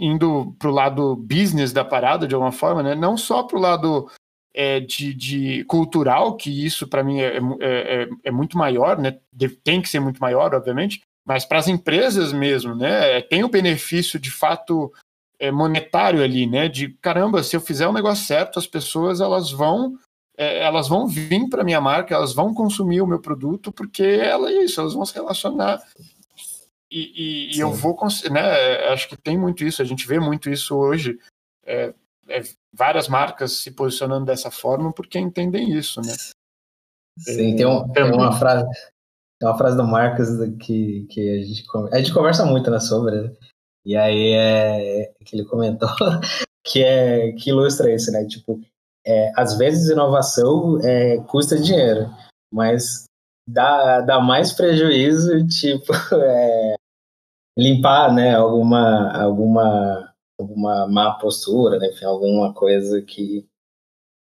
indo para o lado business da parada de alguma forma, né? Não só para o lado é, de, de, cultural, que isso para mim é, é, é, muito maior, né? Tem que ser muito maior, obviamente, mas para as empresas mesmo, né? Tem o benefício de fato é, monetário ali, né? De caramba, se eu fizer o negócio certo, as pessoas elas vão é, elas vão vir para minha marca, elas vão consumir o meu produto porque ela é isso, elas vão se relacionar e, e, eu vou, né? Acho que tem muito isso, a gente vê muito isso hoje. É, é, várias marcas se posicionando dessa forma porque entendem isso, né? Sim, tem, um, tem uma frase, tem uma frase do Marcos que, que a, gente, a gente conversa muito né, sobre, né? E aí é que ele comentou que é que ilustra isso, né? Tipo, é, às vezes inovação é, custa dinheiro, mas dá, dá mais prejuízo, tipo, é, limpar, né? Alguma alguma alguma má postura, né? Enfim, alguma coisa que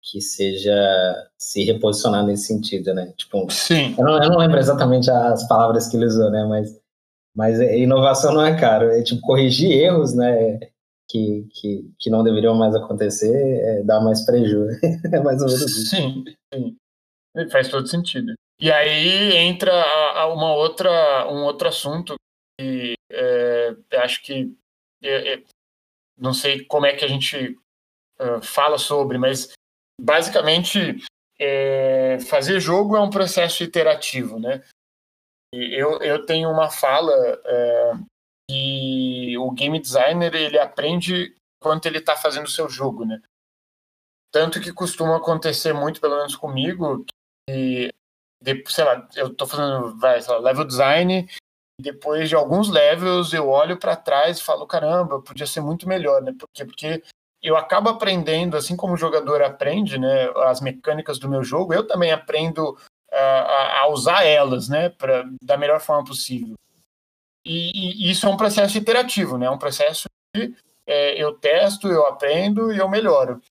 que seja se reposicionar nesse sentido, né? Tipo, Sim. Eu não, eu não lembro exatamente as palavras que ele usou, né? Mas mas é, inovação não é caro, é tipo corrigir erros, né? Que, que, que não deveriam mais acontecer, é, dá mais prejuízo. é mais ou menos isso. Sim, sim. Faz todo sentido. E aí entra uma outra, um outro assunto que é, acho que é, é, não sei como é que a gente uh, fala sobre, mas basicamente é, fazer jogo é um processo iterativo, né? eu, eu tenho uma fala é, que o game designer ele aprende quando ele está fazendo o seu jogo, né? Tanto que costuma acontecer muito, pelo menos comigo, que, sei lá, eu estou fazendo vai, lá, level design, e depois de alguns levels eu olho para trás e falo, caramba, podia ser muito melhor, né? Por quê? Porque eu acabo aprendendo, assim como o jogador aprende, né, as mecânicas do meu jogo, eu também aprendo a, a usar elas, né, pra, da melhor forma possível. E, e, isso é um processo iterativo, né, é um processo que é, eu testo, eu aprendo e eu melhoro.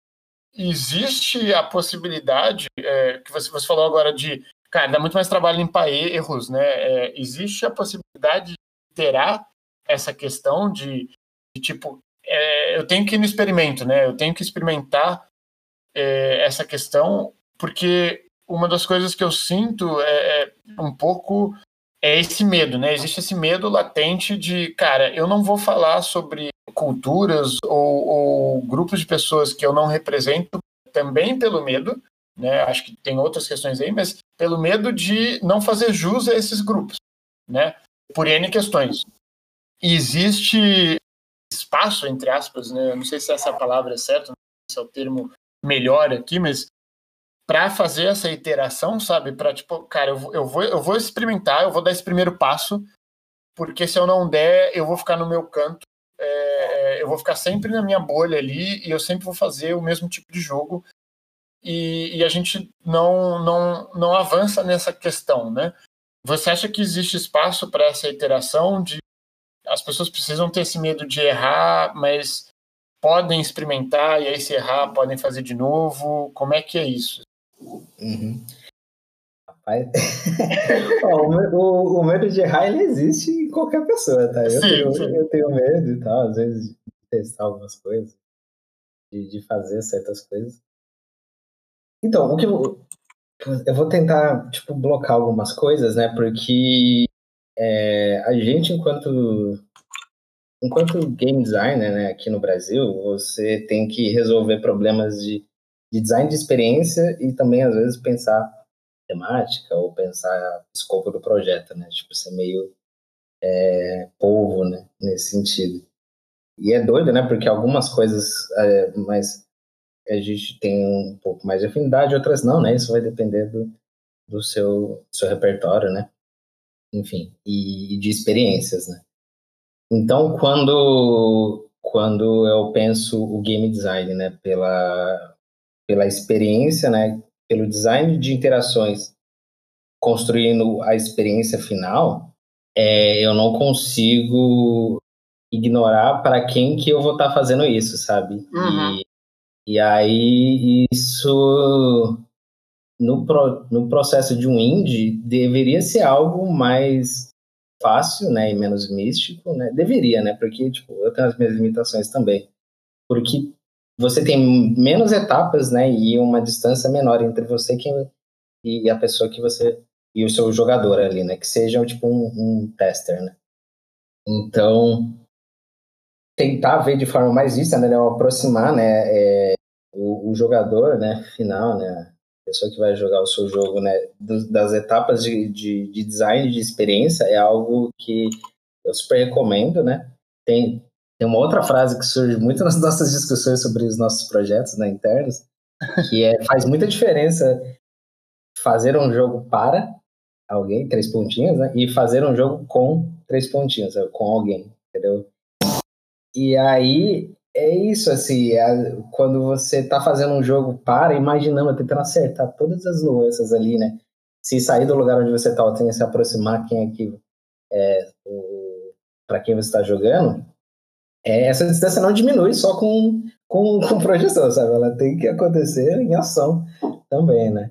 Existe a possibilidade, é, que você, você falou agora de, cara, dá muito mais trabalho limpar erros, né, é, existe a possibilidade de iterar essa questão de, de tipo, é, eu tenho que ir no experimento, né, eu tenho que experimentar é, essa questão, porque uma das coisas que eu sinto é, é, um pouco é esse medo, né? Existe esse medo latente de, cara, eu não vou falar sobre culturas ou, ou grupos de pessoas que eu não represento também pelo medo, né? Acho que tem outras questões aí, mas pelo medo de não fazer jus a esses grupos, né? Por N questões. E existe espaço, entre aspas, né? Eu não sei se essa palavra é certa, não sei se é o termo melhor aqui, mas para fazer essa iteração, sabe? Para tipo, cara, eu eu, vou, eu vou experimentar, eu vou dar esse primeiro passo, porque se eu não der, eu vou ficar no meu canto, é, eu vou ficar sempre na minha bolha ali e eu sempre vou fazer o mesmo tipo de jogo e, e a gente não, não, não avança nessa questão, né? Você acha que existe espaço para essa iteração de as pessoas precisam ter esse medo de errar, mas podem experimentar e aí se errar podem fazer de novo? Como é que é isso? Uhum. Rapaz, o, o, o, medo de errar ele existe em qualquer pessoa, tá? Eu, sim, tenho, sim. eu tenho medo e tal, às vezes de testar algumas coisas, de, de fazer certas coisas. Então, o que eu, eu vou tentar, tipo, blocar algumas coisas, né? Porque é, a gente, enquanto enquanto game designer, né, aqui no Brasil, você tem que resolver problemas de, de design de experiência e também, às vezes, pensar temática ou pensar escopo do projeto, né? Tipo, ser meio é, polvo, né? Nesse sentido. E é doido, né? Porque algumas coisas é, mais a gente tem um pouco mais de afinidade, outras não, né? Isso vai depender do, do seu, seu repertório, né? Enfim, e, e de experiências, né? Então, quando, quando eu penso o game design, né, pela, pela experiência, né, pelo design de interações, construindo a experiência final, é, eu não consigo ignorar para quem que eu vou estar tá fazendo isso, sabe? Uhum. E, e aí isso no, pro, no processo de um indie deveria ser algo mais fácil, né, e menos místico, né? Deveria, né? Porque tipo, eu tenho as minhas limitações também. Porque você tem menos etapas, né, e uma distância menor entre você e a pessoa que você e o seu jogador ali, né, que seja tipo um, um tester, né. Então tentar ver de forma mais vista, né, aproximar, né, é, o, o, jogador, né, final, né, pessoa que vai jogar o seu jogo, né, das etapas de, de, de, design de experiência é algo que eu super recomendo, né? Tem, tem uma outra frase que surge muito nas nossas discussões sobre os nossos projetos né, internos, que é faz muita diferença fazer um jogo para alguém, três pontinhos, né? E fazer um jogo com três pontinhos, com alguém, entendeu? E aí é isso, assim, é, quando você tá fazendo um jogo para, imaginando, tentando acertar todas as nuances ali, né? Se sair do lugar onde você tá, ou tem se aproximar quem é que é, para quem você está jogando, é, essa distância não diminui só com, com, com projeção, sabe? Ela tem que acontecer em ação também, né?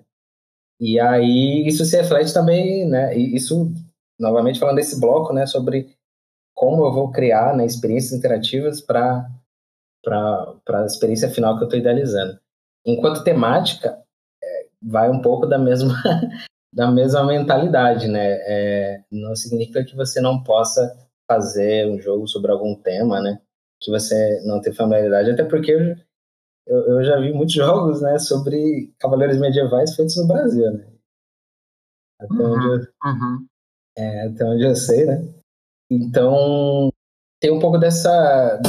E aí isso se reflete também, né? Isso, novamente falando desse bloco, né? Sobre como eu vou criar né, experiências interativas para para a experiência final que eu estou idealizando. Enquanto temática, é, vai um pouco da mesma, da mesma mentalidade, né? É, não significa que você não possa fazer um jogo sobre algum tema, né? Que você não tem familiaridade, até porque eu, eu, eu já vi muitos jogos, né, sobre cavaleiros medievais feitos no Brasil, né? Até, uhum, onde eu, uhum. é, até onde eu sei, né? Então, tem um pouco dessa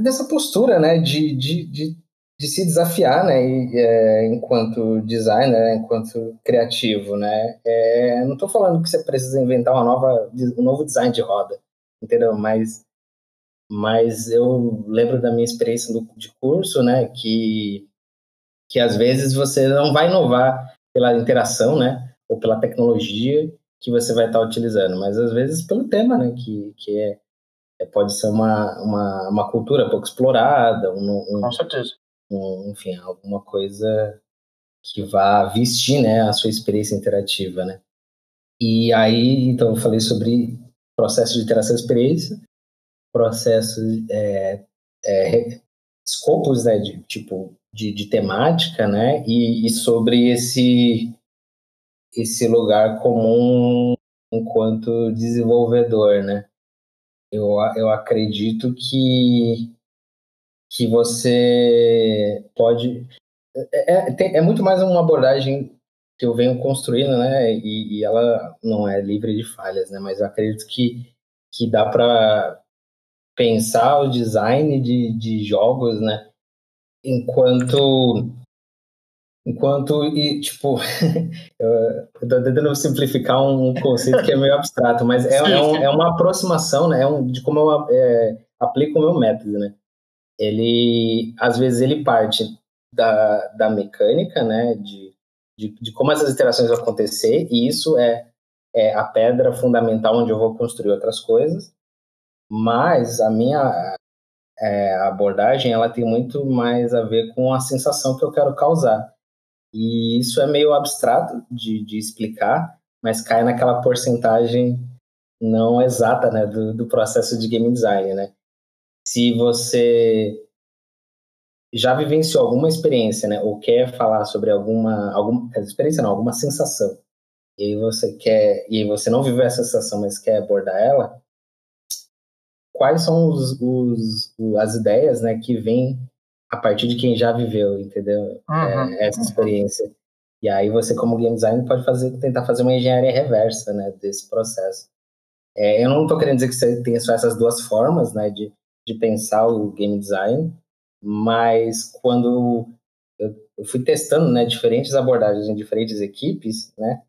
dessa postura, né, de, de, de, de se desafiar, né, e, é, enquanto designer, né, enquanto criativo, né. É, não estou falando que você precisa inventar uma nova, um novo design de roda, entendeu? Mas, mas eu lembro da minha experiência do, de curso, né, que que às vezes você não vai inovar pela interação, né, ou pela tecnologia que você vai estar utilizando, mas às vezes pelo tema, né, que, que é, pode ser uma, uma, uma cultura pouco explorada, um, um, com certeza. Um, enfim, alguma coisa que vá vestir né, a sua experiência interativa, né? E aí, então, eu falei sobre processo de interação experiência, processo, é, é, escopos, né, de tipo, de, de temática, né, e, e sobre esse, esse lugar comum enquanto desenvolvedor, né? Eu, eu acredito que, que você pode. é, é, é, muito mais uma abordagem que eu venho construindo, né? E, e, ela não é livre de falhas, né? Mas eu acredito que, que dá para pensar o design de, de jogos, né? Enquanto enquanto e tipo eu tô tentando simplificar um conceito que é meio abstrato, mas é, é, um, é uma aproximação, né? É um, de como eu é, aplico o meu método, né? Ele às vezes ele parte da, da mecânica, né? De, de, de como essas interações vão acontecer e isso é, é a pedra fundamental onde eu vou construir outras coisas. Mas a minha é, abordagem ela tem muito mais a ver com a sensação que eu quero causar. E isso é meio abstrato de, de explicar, mas cai naquela porcentagem não exata né, do, do processo de game design. Né? Se você já vivenciou alguma experiência, né, ou quer falar sobre alguma, alguma experiência, não, alguma sensação, e aí você quer, e aí você não viveu essa sensação, mas quer abordar ela, quais são os, os, as ideias né, que vêm a partir de quem já viveu, entendeu? Uhum. É, essa experiência. E aí você, como game designer, pode fazer, tentar fazer uma engenharia reversa né, desse processo. É, eu não estou querendo dizer que você tenha só essas duas formas né, de, de pensar o game design, mas quando eu, eu fui testando né, diferentes abordagens em diferentes equipes, né,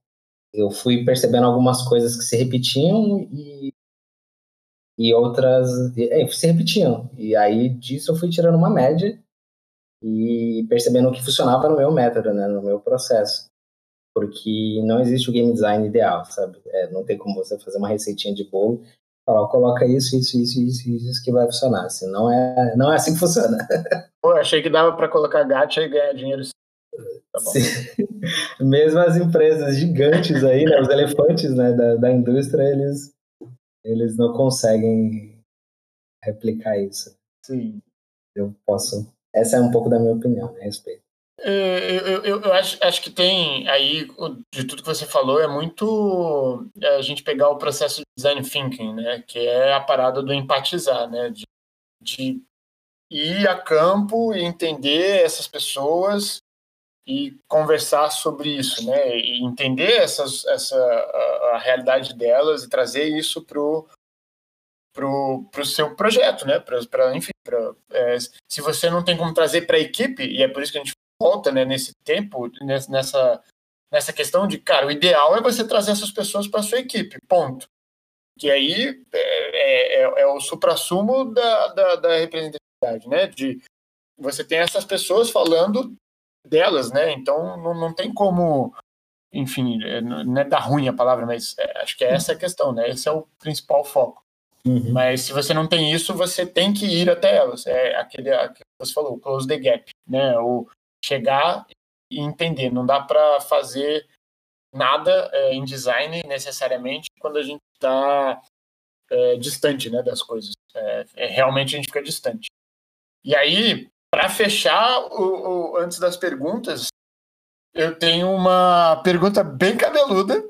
eu fui percebendo algumas coisas que se repetiam e e outras é, se repetiam. E aí disso eu fui tirando uma média e percebendo o que funcionava no meu método, né, no meu processo. Porque não existe o game design ideal, sabe? É, não tem como você fazer uma receitinha de bolo falar, coloca isso, isso, isso, isso, isso que vai funcionar. Assim, não é, não é assim que funciona. Pô, achei que dava para colocar gacha e ganhar dinheiro. Tá Mesmo as empresas gigantes aí, né, os elefantes né, da, da indústria, eles eles não conseguem replicar isso. Sim. Eu posso. Essa é um pouco da minha opinião né, a respeito. É, eu, eu, eu, acho, acho que tem aí, de tudo que você falou, é muito é, a gente pegar o processo de design thinking, né? Que é a parada do empatizar, né? De, de ir a campo e entender essas pessoas e conversar sobre isso, né? E entender essas, essa a, a realidade delas e trazer isso pro pro, pro seu projeto, né? Para enfim, pra, é, se você não tem como trazer para a equipe e é por isso que a gente volta, né? Nesse tempo, nessa nessa questão de, cara, o ideal é você trazer essas pessoas para sua equipe, ponto. Que aí é, é, é o suprassumo da, da, da representatividade, né? De você tem essas pessoas falando delas, né? Então não, não tem como, enfim, é, não é dar ruim a palavra, mas é, acho que é essa a questão, né? Esse é o principal foco. Uhum. Mas se você não tem isso, você tem que ir até elas. É aquele, que você falou, close the gap, né? O chegar e entender. Não dá para fazer nada é, em design necessariamente quando a gente está é, distante, né, das coisas. É, é, realmente a gente fica distante. E aí, para fechar, o, o, antes das perguntas, eu tenho uma pergunta bem cabeluda,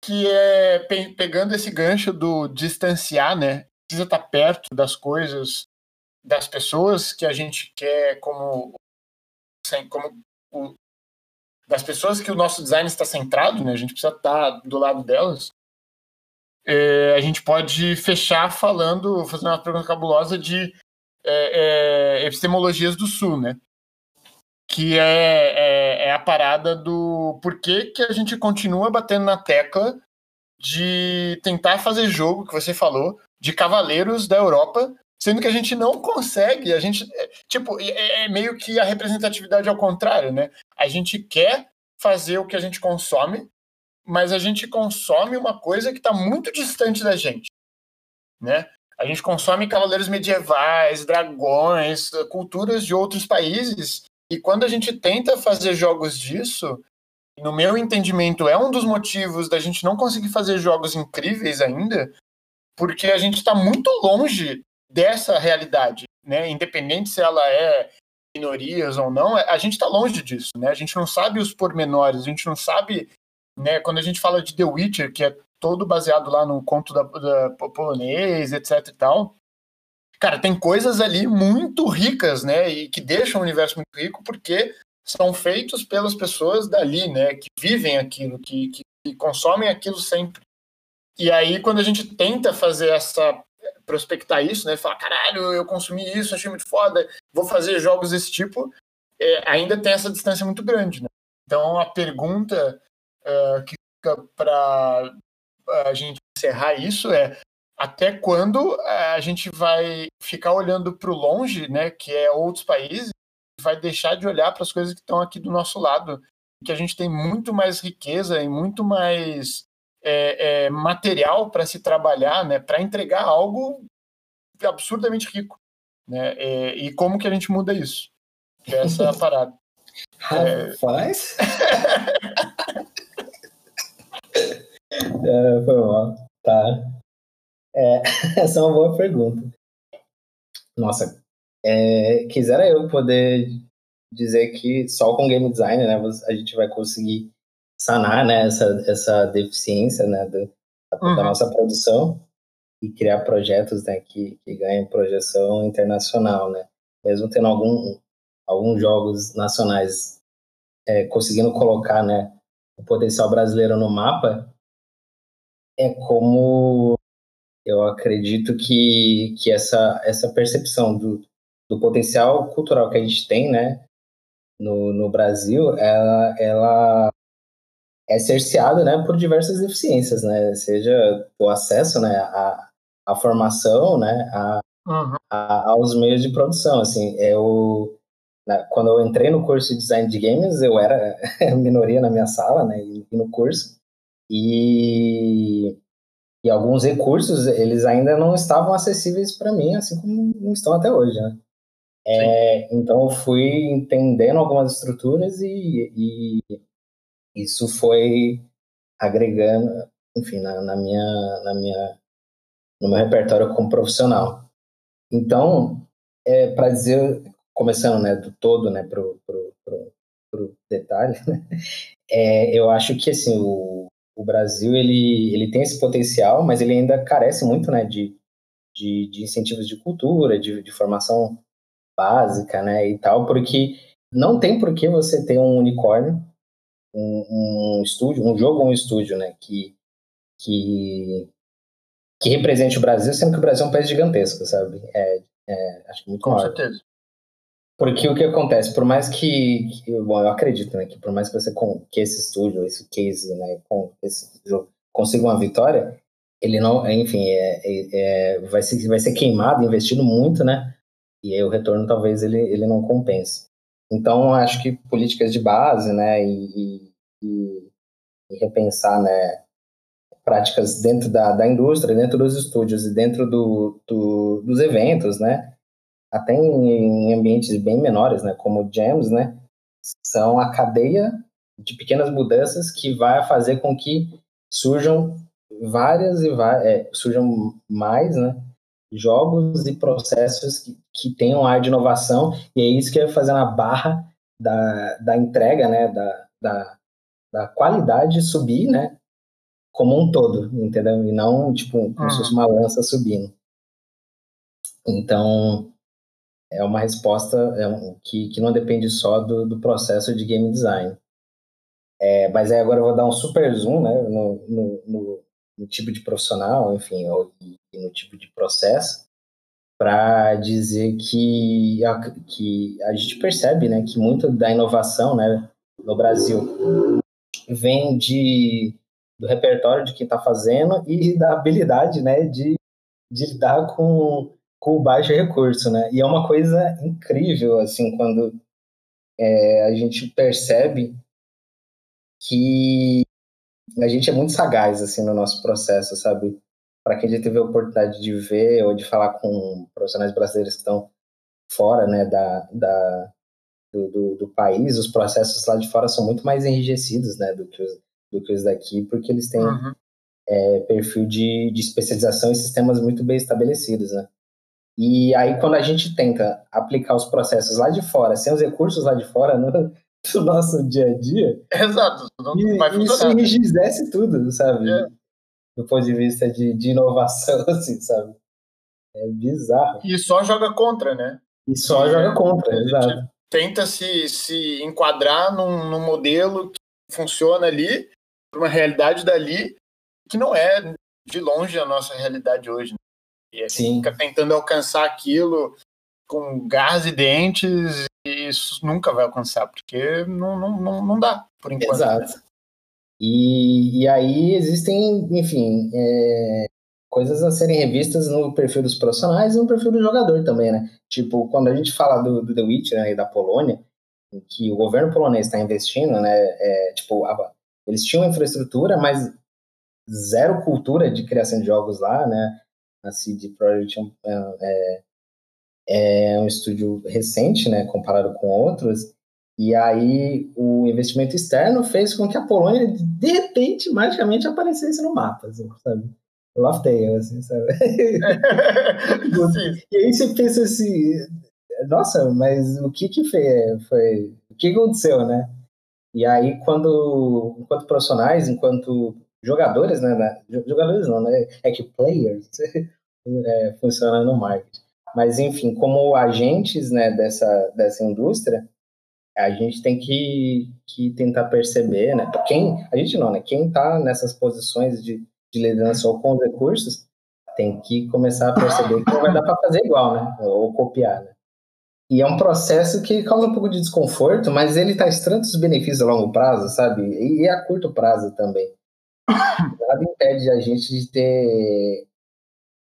que é pe pegando esse gancho do distanciar, né? Precisa estar tá perto das coisas, das pessoas que a gente quer como, como o, das pessoas que o nosso design está centrado, né? A gente precisa estar tá do lado delas. É, a gente pode fechar falando, fazendo uma pergunta cabulosa de é, é, epistemologias do Sul, né? Que é, é, é, a parada do porquê que a gente continua batendo na tecla de tentar fazer jogo, que você falou, de cavaleiros da Europa, sendo que a gente não consegue, a gente, é, tipo, é, é meio que a representatividade ao contrário, né? A gente quer fazer o que a gente consome, mas a gente consome uma coisa que está muito distante da gente, né? A gente consome cavaleiros medievais, dragões, culturas de outros países. E quando a gente tenta fazer jogos disso, no meu entendimento, é um dos motivos da gente não conseguir fazer jogos incríveis ainda, porque a gente está muito longe dessa realidade, né? Independente se ela é minorias ou não, a gente está longe disso, né? A gente não sabe os pormenores, a gente não sabe, né? Quando a gente fala de The Witcher, que é todo baseado lá no conto da, da polonês, etc e tal. Cara, tem coisas ali muito ricas, né? E que deixam o universo muito rico, porque são feitos pelas pessoas dali, né? Que vivem aquilo, que, que, que consomem aquilo sempre. E aí, quando a gente tenta fazer essa prospectar isso, né? Falar, caralho, eu consumi isso, achei muito foda, vou fazer jogos desse tipo, é, ainda tem essa distância muito grande, né? Então, a pergunta uh, que fica para a gente encerrar isso é até quando a gente vai ficar olhando para o longe, né, que é outros países, vai deixar de olhar para as coisas que estão aqui do nosso lado, que a gente tem muito mais riqueza e muito mais é, é, material para se trabalhar, né, para entregar algo absurdamente rico, né, é, e como que a gente muda isso? Essa é a parada. Rapaz. é, foi mal. Tá. É, essa é uma boa pergunta. Nossa, é, quisera eu poder dizer que só com game design, né, a gente vai conseguir sanar, né, essa, essa deficiência, né, do, da, uhum. da, nossa produção e criar projetos, né, que, que ganhem projeção internacional, né, mesmo tendo algum, alguns jogos nacionais é, conseguindo colocar, né, o potencial brasileiro no mapa, é como eu acredito que, que essa, essa percepção do, do potencial cultural que a gente tem, né, no, no Brasil, ela, ela é cerceada, né, por diversas deficiências, né, seja o acesso, né, à, à formação, né, a, uhum. a, aos meios de produção, assim, eu né, quando eu entrei no curso de design de games, eu era minoria na minha sala, né, e, e no curso, e e alguns recursos eles ainda não estavam acessíveis para mim, assim como não estão até hoje, né? É, então eu fui entendendo algumas estruturas e, e isso foi agregando, enfim, na, na, minha, na minha, no meu repertório como profissional. Então, é, para dizer, começando né, do todo, né, pro, pro detalhe, né, é, eu acho que assim o, o Brasil ele, ele tem esse potencial, mas ele ainda carece muito, né, de, de, de incentivos de cultura, de, de formação básica, né, e tal, porque não tem por que você ter um unicórnio, um, um estúdio, um jogo ou um estúdio, né, que, que, que represente o Brasil, sendo que o Brasil é um país gigantesco, sabe? É, é acho que muito Com maior. certeza. Porque o que acontece, por mais que, que, bom, eu acredito, né, que por mais que você que esse estúdio, esse case, né, com esse jogo consiga uma vitória, ele não, enfim, é, é, é, vai ser vai ser queimado, investido muito, né, e aí o retorno talvez ele, ele não compense. Então, acho que políticas de base, né, e, e, e repensar, né, práticas dentro da, da indústria, dentro dos estúdios e dentro do, do, dos eventos, né, até em, em ambientes bem menores, né, como jams, né, são a cadeia de pequenas mudanças que vai fazer com que surjam várias e é, surjam mais, né, jogos e processos que, que tenham ar de inovação, e é isso que vai fazer na barra da, da entrega, né, da, da, da qualidade subir, né, como um todo, entendeu? E não, tipo, como uhum. se fosse uma lança subindo. Então, é uma resposta é um, que, que não depende só do, do processo de game design. É, mas aí agora eu vou dar um super zoom né, no, no, no, no tipo de profissional, enfim, ou, no tipo de processo, para dizer que a, que a gente percebe né, que muito da inovação né, no Brasil vem de, do repertório de quem está fazendo e da habilidade né, de, de lidar com, com baixo recurso. Né? E é uma coisa incrível assim quando é, a gente percebe que a gente é muito sagaz assim no nosso processo, sabe? para quem já teve a oportunidade de ver ou de falar com profissionais brasileiros que estão fora né, da, da do, do, do, país, os processos lá de fora são muito mais enrijecidos né, do, que os, do que os daqui, porque eles têm uhum. é, perfil de, de especialização e sistemas muito bem estabelecidos. Né? E aí, quando a gente tenta aplicar os processos lá de fora, sem os recursos lá de fora, no, no nosso dia a dia. Exato, não e, vai funcionar. Isso enrijece tudo, sabe? É do ponto de vista de, de inovação, assim, sabe? É bizarro. E só joga contra, né? E só é, joga contra, é, exato. tenta se, se enquadrar num, num modelo que funciona ali, uma realidade dali, que não é de longe a nossa realidade hoje. Né? E a gente Sim. fica tentando alcançar aquilo com garras e dentes e isso nunca vai alcançar, porque não, não, não, não dá, por enquanto. Exato. E, e aí existem, enfim, é, coisas a serem revistas no perfil dos profissionais e no perfil do jogador também, né? Tipo, quando a gente fala do, do The Witcher né, e da Polônia, em que o governo polonês está investindo, né? É, tipo, a, eles tinham infraestrutura, mas zero cultura de criação de jogos lá, né? A CD Projekt é, é, é um estúdio recente, né? Comparado com outros. E aí o investimento externo fez com que a Polônia, de repente, magicamente aparecesse no mapa, assim, sabe? Love Tale, assim, sabe? e aí você pensa assim, nossa, mas o que que foi, foi o que aconteceu, né? E aí quando, enquanto profissionais, enquanto jogadores, né, jogadores não, né, é que players é, funciona no marketing. Mas enfim, como agentes, né, dessa dessa indústria, a gente tem que, que tentar perceber, né? Quem, a gente não, né? Quem está nessas posições de de liderança ou com os recursos, tem que começar a perceber que não vai dar para fazer igual, né? Ou copiar, né? E é um processo que causa um pouco de desconforto, mas ele traz tantos benefícios a longo prazo, sabe? E a curto prazo também. Nada impede a gente de ter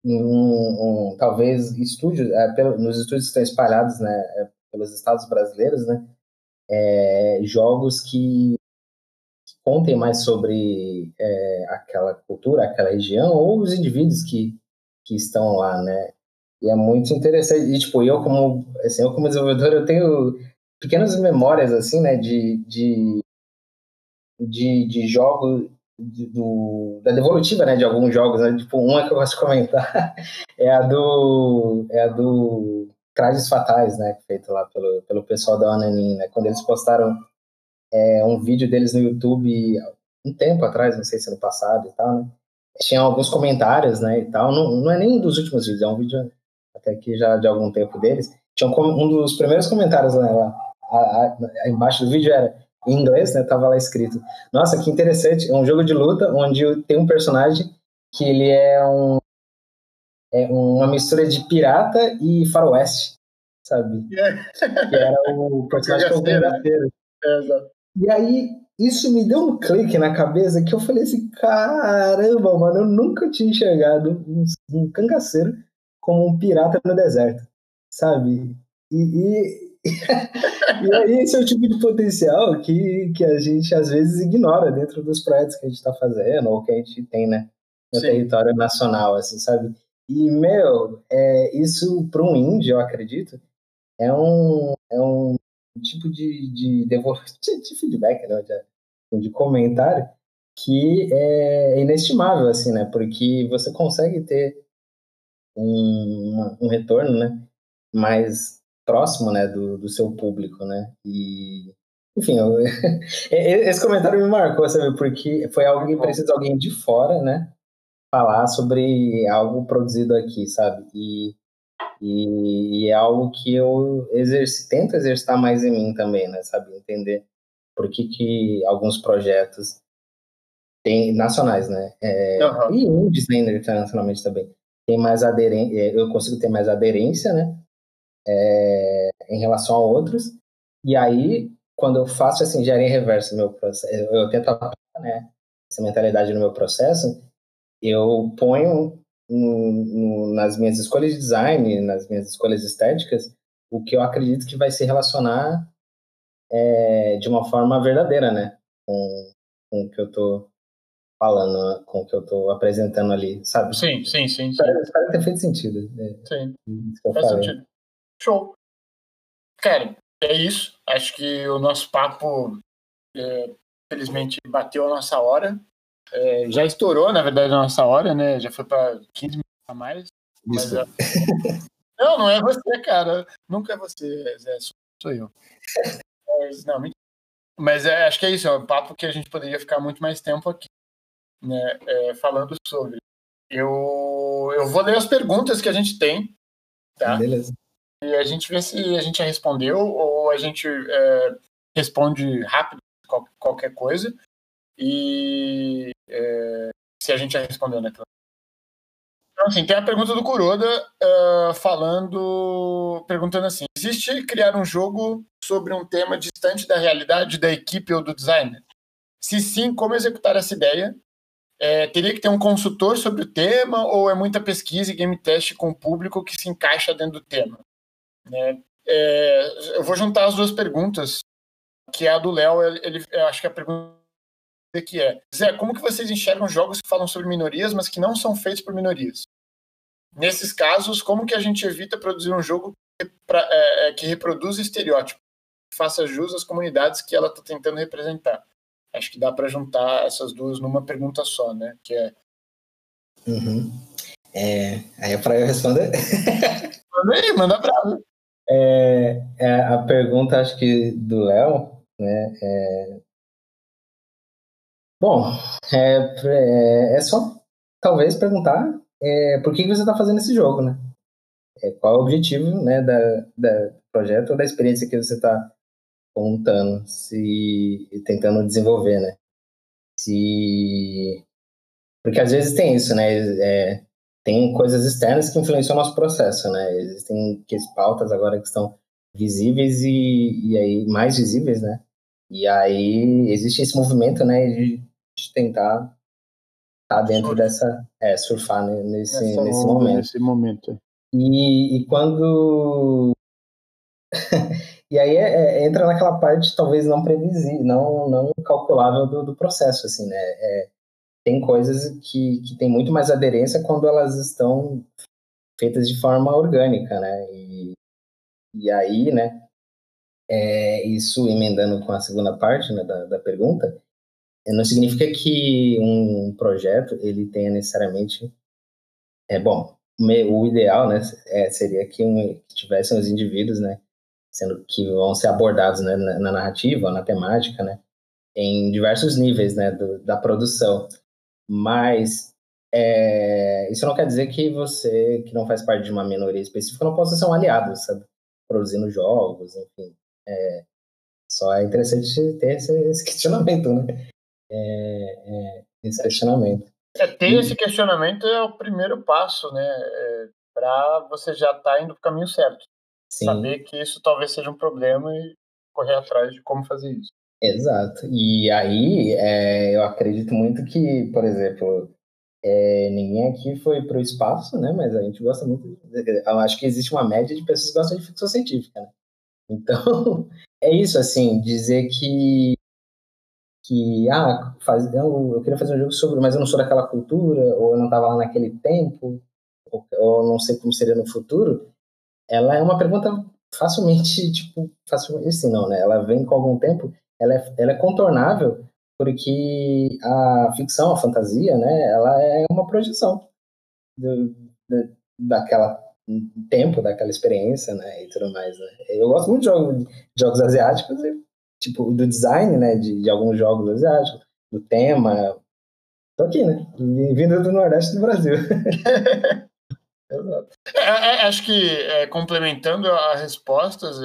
um, um talvez estúdios, é, pelo, nos estúdios que estão espalhados, né, é, pelos estados brasileiros, né, é, jogos que contem mais sobre é, aquela cultura, aquela região, ou os indivíduos que, que estão lá, né? E é muito interessante. E, tipo, eu como, assim, eu como desenvolvedor, eu tenho pequenas memórias, assim, né, de, de, de, de jogos, do, da devolutiva, né, de alguns jogos, né? Tipo, uma que eu de comentar é a do, é a do Trajes Fatais, né, feito lá pelo, pelo pessoal da Ananin, né? Quando eles postaram é, um vídeo deles no YouTube um tempo atrás, não sei se ano passado e tal, né? Tinha alguns comentários, né, e tal. Não, não é nem dos últimos vídeos, é um vídeo até que já de algum tempo deles. Tinha um, um dos primeiros comentários né, lá, a, a, embaixo do vídeo era em inglês, né? Tava lá escrito: Nossa, que interessante! É um jogo de luta onde tem um personagem que ele é um é uma mistura de pirata e faroeste, sabe? É. Que era o personagem que é o É, exato. E aí, isso me deu um clique na cabeça que eu falei assim: caramba, mano, eu nunca tinha enxergado um, um cangaceiro como um pirata no deserto, sabe? E, e, e aí, esse é o tipo de potencial que, que a gente às vezes ignora dentro dos projetos que a gente está fazendo ou que a gente tem, né? No Sim. território nacional, assim, sabe? E, meu, é, isso para um índio, eu acredito, é um, é um tipo de, de, de, de feedback, né, de, de comentário, que é inestimável, assim, né? Porque você consegue ter um, um retorno, né? Mais próximo, né? Do, do seu público, né? E, enfim, eu, esse comentário me marcou, sabe? Porque foi algo que precisa alguém de fora, né? Falar sobre algo produzido aqui, sabe? E e, e é algo que eu exerci, tento exercitar mais em mim também, né? Sabe? Entender por que, que alguns projetos tem, nacionais, né? É, uhum. E indies ainda internacionalmente também. Tem mais aderência, é, eu consigo ter mais aderência, né? É, em relação a outros. E aí, quando eu faço essa engenharia reversa no meu processo, eu tento aplicar, né? Essa mentalidade no meu processo, eu ponho no, nas minhas escolhas de design, nas minhas escolhas estéticas, o que eu acredito que vai se relacionar é, de uma forma verdadeira, né? Com, com o que eu estou falando, com o que eu estou apresentando ali, sabe? Sim, sim, sim. Espero, espero ter feito sentido. Né? Sim, faz falei. sentido. Show. Cara, é isso. Acho que o nosso papo, é, felizmente, bateu a nossa hora. É, já estourou, na verdade, a nossa hora, né? Já foi para 15 minutos a mais. Mas, é, não, não é você, cara. Nunca é você, Zé. Sou eu. Mas, não, mas é, acho que é isso. É um papo que a gente poderia ficar muito mais tempo aqui, né? É, falando sobre. Eu, eu vou ler as perguntas que a gente tem, tá? Beleza. E a gente vê se a gente já respondeu ou a gente é, responde rápido qualquer coisa. E é, se a gente já respondeu, né? Então, assim, tem a pergunta do Kuroda uh, falando, perguntando assim: existe criar um jogo sobre um tema distante da realidade da equipe ou do designer? Se sim, como executar essa ideia? É, teria que ter um consultor sobre o tema ou é muita pesquisa e game test com o público que se encaixa dentro do tema? Né? É, eu vou juntar as duas perguntas, que é a do Léo, ele, acho que a pergunta que é, Zé, como que vocês enxergam jogos que falam sobre minorias, mas que não são feitos por minorias? Nesses casos, como que a gente evita produzir um jogo que, pra, é, é que reproduz estereótipos, que faça jus às comunidades que ela está tentando representar? Acho que dá para juntar essas duas numa pergunta só, né? Que é. Uhum. é aí é para eu responder. manda aí, manda bravo. É, é, a pergunta, acho que do Léo, né? É, Bom, é, é, é só talvez perguntar é, por que, você está fazendo esse jogo, né? É, qual é o objetivo né, da, da projeto ou da experiência que você está contando, se tentando desenvolver, né? Se porque às vezes tem isso, né? É, tem coisas externas que influenciam o nosso processo, né? Existem pautas agora que estão visíveis e, e aí mais visíveis, né? E aí existe esse movimento, né, de de tentar estar tá dentro dessa. É, surfar nesse, nesse momento. Nesse momento. E, e quando. e aí é, é, entra naquela parte talvez não previsível, não, não calculável do, do processo, assim, né? É, tem coisas que, que tem muito mais aderência quando elas estão feitas de forma orgânica, né? E, e aí, né? É, isso emendando com a segunda parte né, da, da pergunta, não significa que um projeto ele tenha necessariamente é bom o ideal né é, seria que, um, tivessem os indivíduos né sendo que vão ser abordados né, na, na narrativa na temática né em diversos níveis né do, da produção mas é, isso não quer dizer que você que não faz parte de uma minoria específica não possa ser um aliado sabe produzindo jogos enfim é, só é interessante ter esse, esse questionamento né é, é, esse questionamento. É, ter e... esse questionamento é o primeiro passo, né? É, para você já estar tá indo para o caminho certo. Sim. Saber que isso talvez seja um problema e correr atrás de como fazer isso. Exato. E aí, é, eu acredito muito que, por exemplo, é, ninguém aqui foi para o espaço, né? Mas a gente gosta muito. Eu acho que existe uma média de pessoas que gostam de ficção científica, né? Então, é isso, assim, dizer que que, ah, faz, eu, eu, queria fazer um jogo sobre, mas eu não sou daquela cultura, ou eu não estava lá naquele tempo, ou, ou não sei como seria no futuro, ela é uma pergunta facilmente, tipo, facilmente, assim, não, né? Ela vem com algum tempo, ela é, ela é contornável, porque a ficção, a fantasia, né, ela é uma projeção do, do, daquela tempo, daquela experiência, né, e tudo mais, né? Eu gosto muito de jogos, de jogos asiáticos tipo, do design, né, de, de alguns jogos asiáticos, do tema. Tô aqui, né? Vindo do Nordeste do Brasil. Exato. É, é, acho que é, complementando as respostas,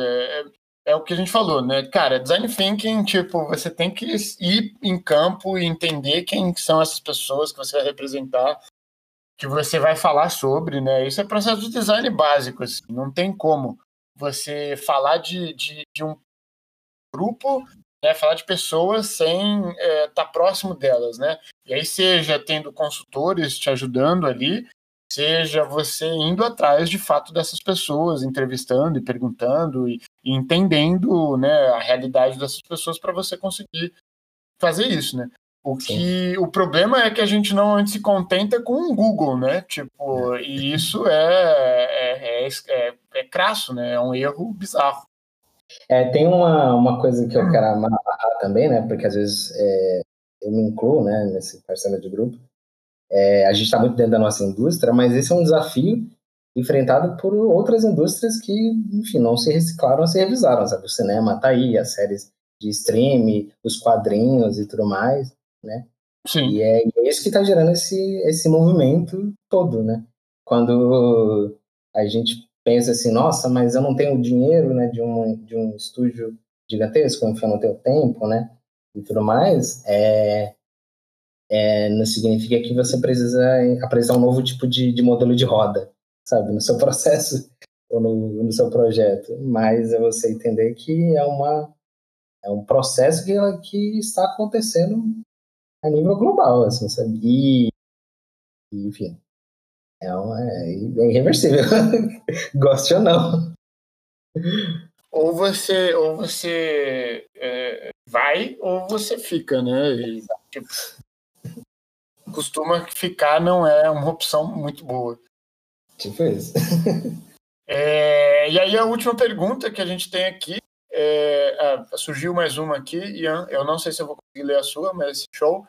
é, o que a gente falou, né? Cara, design thinking, tipo, você tem que ir em campo e entender quem são essas pessoas que você vai representar, que você vai falar sobre, né? Isso é processo de design básico, assim, não tem como você falar de, de, de um grupo, né, falar de pessoas sem estar é, tá próximo delas, né? E aí seja tendo consultores te ajudando ali, seja você indo atrás de fato dessas pessoas, entrevistando e perguntando e, e entendendo, né, a realidade dessas pessoas para você conseguir fazer isso, né? O que o problema é que a gente não se contenta com o Google, né? Tipo, e isso é, é, é, é, é crasso, né? É um erro bizarro. É, tem uma, uma coisa que eu quero amarrar também, né? Porque às vezes é, eu me incluo, né, nesse parcela de grupo. É, a gente está muito dentro da nossa indústria, mas esse é um desafio enfrentado por outras indústrias que, enfim, não se reciclaram, se revisaram, sabe? O cinema tá aí, as séries de streaming, os quadrinhos e tudo mais, né? Sim. E é, é isso que está gerando esse, esse movimento todo, né? Quando a gente pensa assim, nossa, mas eu não tenho dinheiro, né, de um, de um estúdio gigantesco, enfim, eu não tenho tempo, né, e tudo mais, é, é, não significa que você precisa apresentar um novo tipo de, de modelo de roda, sabe, no seu processo ou no, no seu projeto, mas é você entender que é uma é um processo que, que está acontecendo a nível global, assim, sabe? E, enfim, é, um, é, é irreversível, goste ou não. Ou você, ou você é, vai ou você fica, né? E, tipo, costuma ficar não é uma opção muito boa. Tipo isso. É, e aí a última pergunta que a gente tem aqui é, ah, surgiu mais uma aqui, Ian. Eu não sei se eu vou conseguir ler a sua, mas show.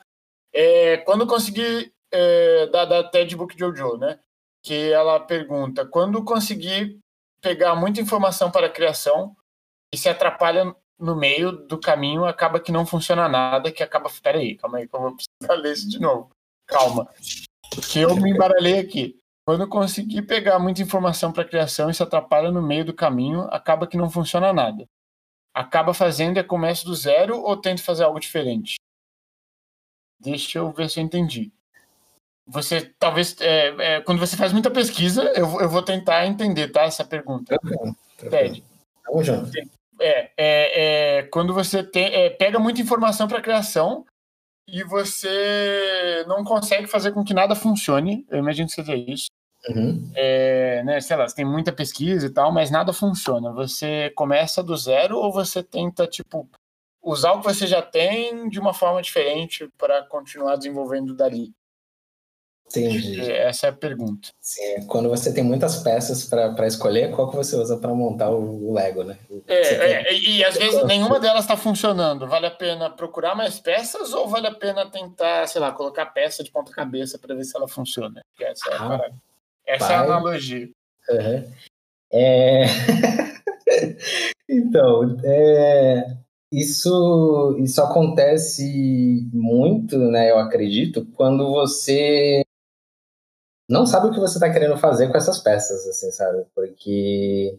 É, quando conseguir é, da, da TED Book Jojo, né? Que ela pergunta: quando conseguir pegar muita informação para a criação e se atrapalha no meio do caminho, acaba que não funciona nada, que acaba. Peraí, calma aí, que eu vou precisar ler isso de novo. Calma. Que eu me embaralhei aqui. Quando conseguir pegar muita informação para a criação e se atrapalha no meio do caminho, acaba que não funciona nada acaba fazendo é começo do zero ou tenta fazer algo diferente? Deixa eu ver se eu entendi. Você talvez é, é, quando você faz muita pesquisa, eu, eu vou tentar entender, tá? Essa pergunta. Ted. Vamos junto. É, é, é, quando você tem, é, pega muita informação para criação e você não consegue fazer com que nada funcione. Eu imagino que seja isso. Uhum. É, né, sei lá, você tem muita pesquisa e tal, mas nada funciona. Você começa do zero ou você tenta, tipo, usar o que você já tem de uma forma diferente para continuar desenvolvendo dali? Entendi. Essa é a pergunta. Sim, é quando você tem muitas peças para escolher, qual que você usa para montar o, Lego, né? É, é, e, e às vezes nenhuma delas está funcionando. Vale a pena procurar mais peças ou vale a pena tentar, sei lá, colocar peça de ponta cabeça para ver se ela funciona? Essa é a ah, parada. Essa Pai. é a analogia. Uhum. É... então, é... isso, isso acontece muito, né? Eu acredito, quando você não sabe o que você está querendo fazer com essas peças, assim, sabe? Porque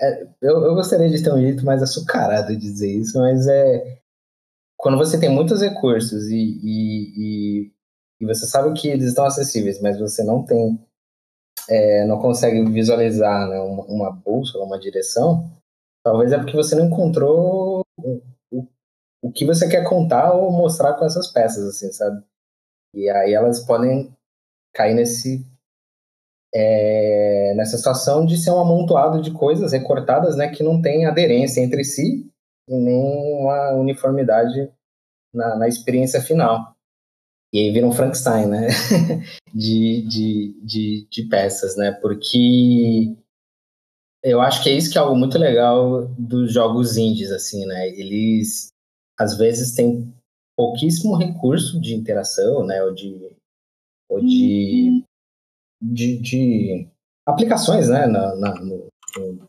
é, eu, eu gostaria de ter um jeito mais açucarado de dizer isso, mas é quando você tem muitos recursos e, e, e, e você sabe que eles estão acessíveis, mas você não tem é, não consegue visualizar né, uma, uma bússola, uma direção, talvez é porque você não encontrou o, o, o que você quer contar ou mostrar com essas peças, assim, sabe? E aí elas podem cair nesse é, nessa situação de ser um amontoado de coisas recortadas, né, que não tem aderência entre si e nem uma uniformidade na, na experiência final. E aí vira um Frankenstein, né? de, de, de, de peças, né? Porque eu acho que é isso que é algo muito legal dos jogos indies, assim, né? Eles, às vezes, têm pouquíssimo recurso de interação, né? Ou de... Ou de, uhum. de, de aplicações, né? Na, na no, no,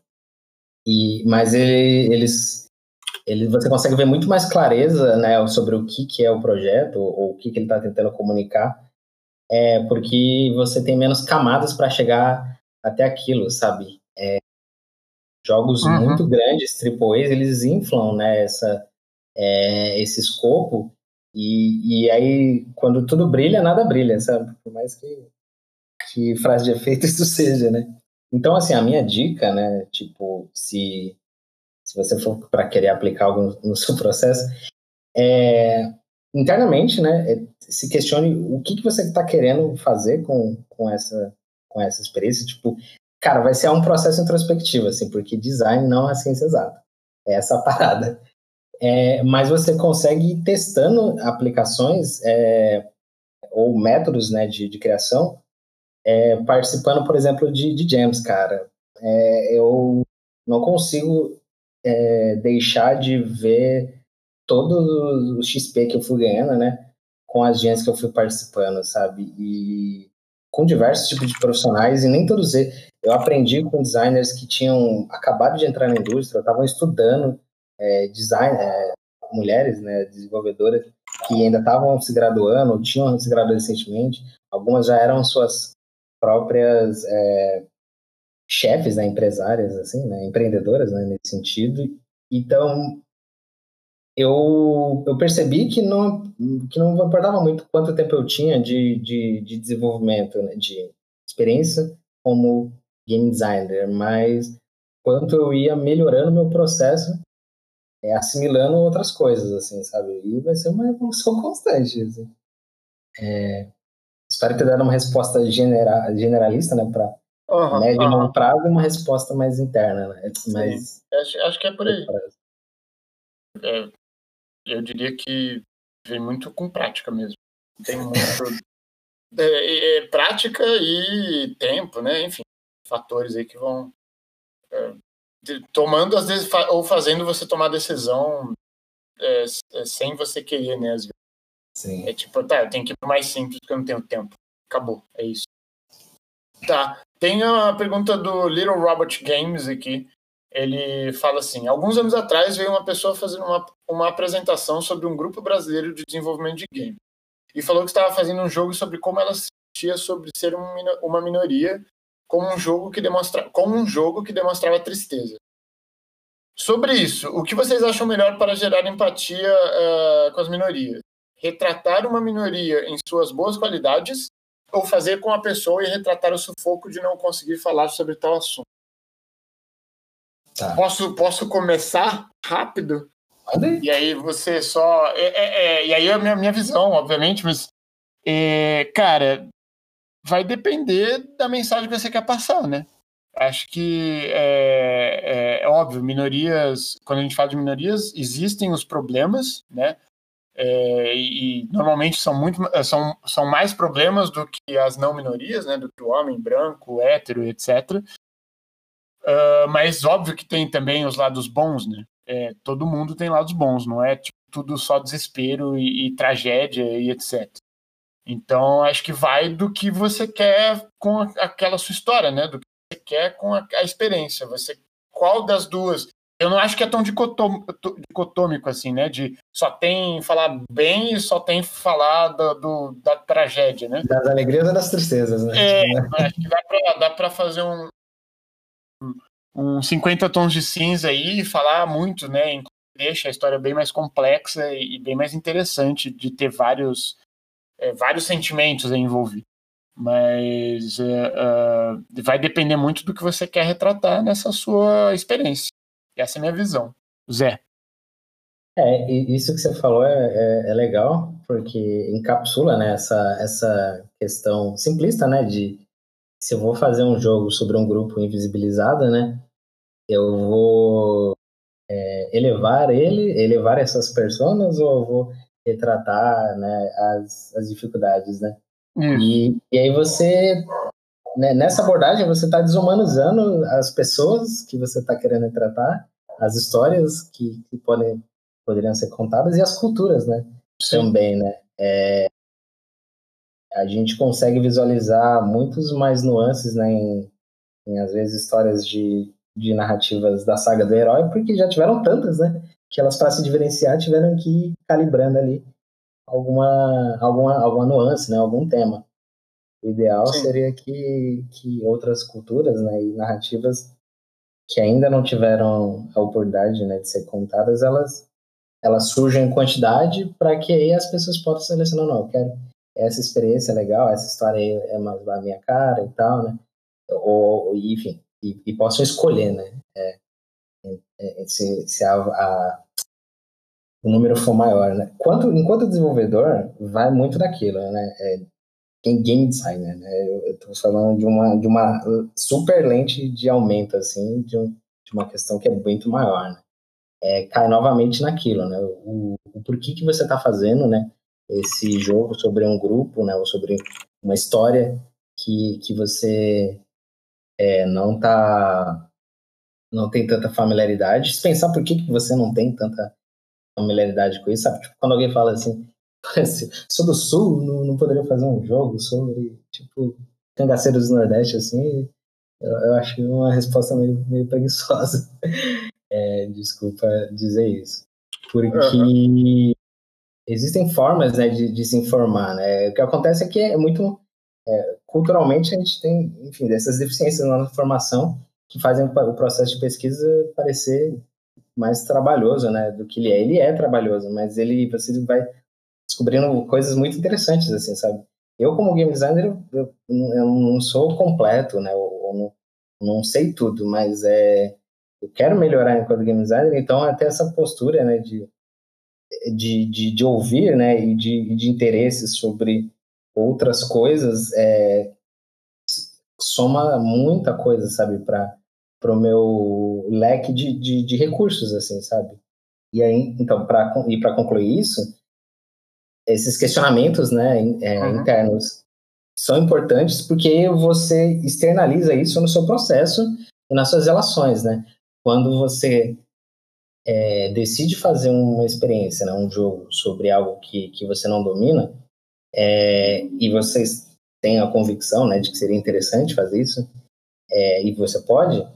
e, mas ele, eles ele, você consegue ver muito mais clareza né, sobre o que, que é o projeto, ou o que, que ele está tentando comunicar, é, porque você tem menos camadas para chegar até aquilo, sabe? É, jogos uhum. muito grandes, AAAs, eles inflam né, essa, é, esse escopo, e, e aí, quando tudo brilha, nada brilha, sabe? Por mais que, que frase de efeito isso seja, né? Então, assim, a minha dica, né, tipo, se se você for para querer aplicar algo no seu processo, é, internamente, né, é, se questione o que, que você está querendo fazer com, com, essa, com essa experiência. Tipo, cara, vai ser um processo introspectivo, assim, porque design não é ciência exata. É essa parada. É, mas você consegue ir testando aplicações é, ou métodos né, de, de criação, é, participando, por exemplo, de, de jams, cara. É, eu não consigo é, deixar de ver todo o XP que eu fui ganhando, né? Com as gens que eu fui participando, sabe? E com diversos tipos de profissionais, e nem todos eles. Eu aprendi com designers que tinham acabado de entrar na indústria, estavam estudando é, design, é, mulheres, né, desenvolvedoras, que ainda estavam se graduando, tinham se graduado recentemente, algumas já eram suas próprias é, chefes, né, empresárias, assim, né, empreendedoras, né, nesse sentido. Então, eu, eu percebi que não, que não importava muito quanto tempo eu tinha de, de, de desenvolvimento, né, de experiência como game designer, mas quanto eu ia melhorando meu processo, é, assimilando outras coisas, assim, sabe? E vai ser uma evolução constante, assim. É, espero ter dado uma resposta genera, generalista, né, para uhum, médio e longo prazo uma resposta mais interna, né? Mas, acho, acho que é por aí. É, eu diria que vem muito com prática mesmo. Tem muito é, é, prática e tempo, né? Enfim, fatores aí que vão é, tomando às vezes ou fazendo você tomar decisão é, é, sem você querer, né? Às vezes. Sim. É tipo, tá, eu tenho que ir mais simples porque eu não tenho tempo. Acabou, é isso. Tá. Tem a pergunta do Little Robot Games aqui. Ele fala assim: alguns anos atrás veio uma pessoa fazendo uma, uma apresentação sobre um grupo brasileiro de desenvolvimento de game e falou que estava fazendo um jogo sobre como ela se sentia sobre ser uma minoria, como um jogo que demonstra, como um jogo que demonstrava tristeza. Sobre isso, o que vocês acham melhor para gerar empatia uh, com as minorias? Retratar uma minoria em suas boas qualidades ou fazer com a pessoa e retratar o sufoco de não conseguir falar sobre tal assunto? Tá. Posso, posso começar rápido? E aí você só. É, é, é, e aí é a minha, minha visão, obviamente, mas. É, cara, vai depender da mensagem que você quer passar, né? Acho que é, é, é, óbvio, minorias, quando a gente fala de minorias, existem os problemas, né? É, e normalmente são muito são, são mais problemas do que as não minorias, né? Do que o homem branco, hétero, etc. Uh, mas óbvio que tem também os lados bons, né? É, todo mundo tem lados bons, não é tipo, tudo só desespero e, e, tragédia e etc. Então acho que vai do que você quer com aquela sua história, né? Do que você quer com a, a, experiência. Você qual das duas? Eu não acho que é tão dicotômico assim, né? De só tem falar bem e só tem falar do, do da tragédia, né? Das alegrias ou das tristezas, né? É, acho que dá para fazer um, um 50 tons de cinza aí e falar muito, né? Deixa a história bem mais complexa e bem mais interessante de ter vários, é, vários sentimentos envolvidos. Mas é, uh, vai depender muito do que você quer retratar nessa sua experiência. Essa é a minha visão. Zé. É, isso que você falou é, é, é legal, porque encapsula né, essa, essa questão simplista, né, de se eu vou fazer um jogo sobre um grupo invisibilizado, né, eu vou é, elevar ele, elevar essas pessoas ou eu vou retratar, né, as, as dificuldades, né? E, e aí você, né, nessa abordagem, você está desumanizando as pessoas que você está querendo retratar, as histórias que, que podem poderiam ser contadas e as culturas, né? Sim. Também, né? É, a gente consegue visualizar muitos mais nuances, né, em, em às vezes histórias de, de narrativas da saga do herói, porque já tiveram tantas, né, que elas para se diferenciar tiveram que ir calibrando ali alguma alguma alguma nuance, né, algum tema. O ideal Sim. seria que, que outras culturas, né, e narrativas que ainda não tiveram a oportunidade, né, de ser contadas, elas elas surjam em quantidade para que aí as pessoas possam selecionar, não, eu quero essa experiência é legal, essa história aí é mais da minha cara e tal, né? Ou, enfim, e, e possam escolher, né? É, é, se, se a, a, o número for maior, né? Quanto, enquanto desenvolvedor, vai muito daquilo, né? É, game designer, né? Eu, estou falando de uma, de uma super lente de aumento, assim, de, um, de uma questão que é muito maior, né? É, cai novamente naquilo, né? O, o porquê que você está fazendo, né? esse jogo sobre um grupo, né, ou sobre uma história que, que você é, não tá não tem tanta familiaridade. Se pensar por que, que você não tem tanta familiaridade com isso, sabe? Tipo, quando alguém fala assim, sou do Sul, não, não poderia fazer um jogo sobre, tipo, cangaceiros do Nordeste, assim, eu, eu acho uma resposta meio, meio preguiçosa. É, desculpa dizer isso. Porque uhum existem formas né, de, de, se informar. Né? O que acontece é que é muito. É, culturalmente a gente tem, enfim, dessas deficiências na formação que fazem o processo de pesquisa parecer mais trabalhoso, né, do que ele é. Ele é trabalhoso, mas ele você vai descobrindo coisas muito interessantes, assim, sabe? Eu como game designer eu, eu, não sou completo, né, eu, eu não, não sei tudo, mas é eu quero melhorar enquanto game designer, então até essa postura, né, de, de, de, de ouvir, né, e de, de interesse sobre outras coisas, é, soma muita coisa, sabe, para o meu leque de, de, de, recursos, assim, sabe? E aí, então, para e para concluir isso, esses questionamentos, né, é, uhum. internos são importantes porque você externaliza isso no seu processo e nas suas relações, né? quando você é, decide fazer uma experiência, né, um jogo sobre algo que, que você não domina, é, e vocês têm a convicção né, de que seria interessante fazer isso, é, e você pode,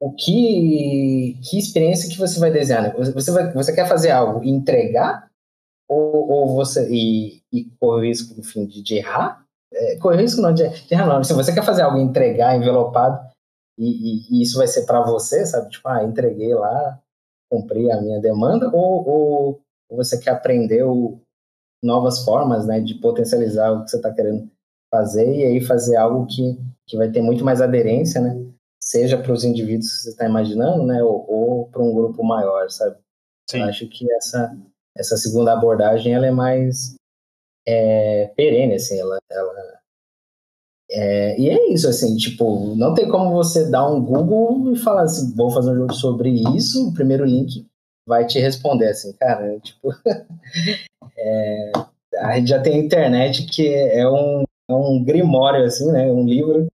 o que, que experiência que você vai desenhar? Né? Você, vai, você quer fazer algo e entregar, ou, ou você e, e correr o risco, enfim, de, de errar? É, correr o risco não de, de errar, não. Se você quer fazer algo entregar envelopado, e, e, e isso vai ser para você, sabe? Tipo, ah, entreguei lá, cumpri a minha demanda, ou, ou você quer aprender o, novas formas, né, de potencializar o que você está querendo fazer e aí fazer algo que, que vai ter muito mais aderência, né? Seja para os indivíduos que você está imaginando, né, ou, ou para um grupo maior, sabe? Sim. Eu acho que essa essa segunda abordagem ela é mais é, perene, assim, ela, ela é, e é isso, assim, tipo, não tem como você dar um Google e falar assim, vou fazer um jogo sobre isso, o primeiro link vai te responder assim, cara, tipo, é, a gente já tem internet que é um, é um grimório, assim, né, um livro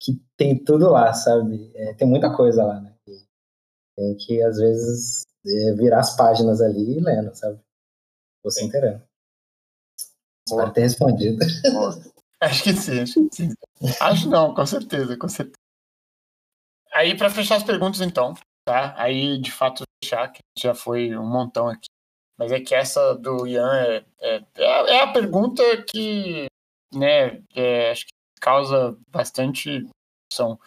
que tem tudo lá, sabe, é, tem muita coisa lá, né, tem que, às vezes, é, virar as páginas ali e lendo, sabe, você inteirando. Espero ter respondido. Boa. Acho que sim, acho que sim. Acho não, com certeza, com certeza. Aí, para fechar as perguntas, então, tá? Aí, de fato, fechar, que já foi um montão aqui. Mas é que essa do Ian é, é, é a pergunta que, né, é, acho que causa bastante discussão.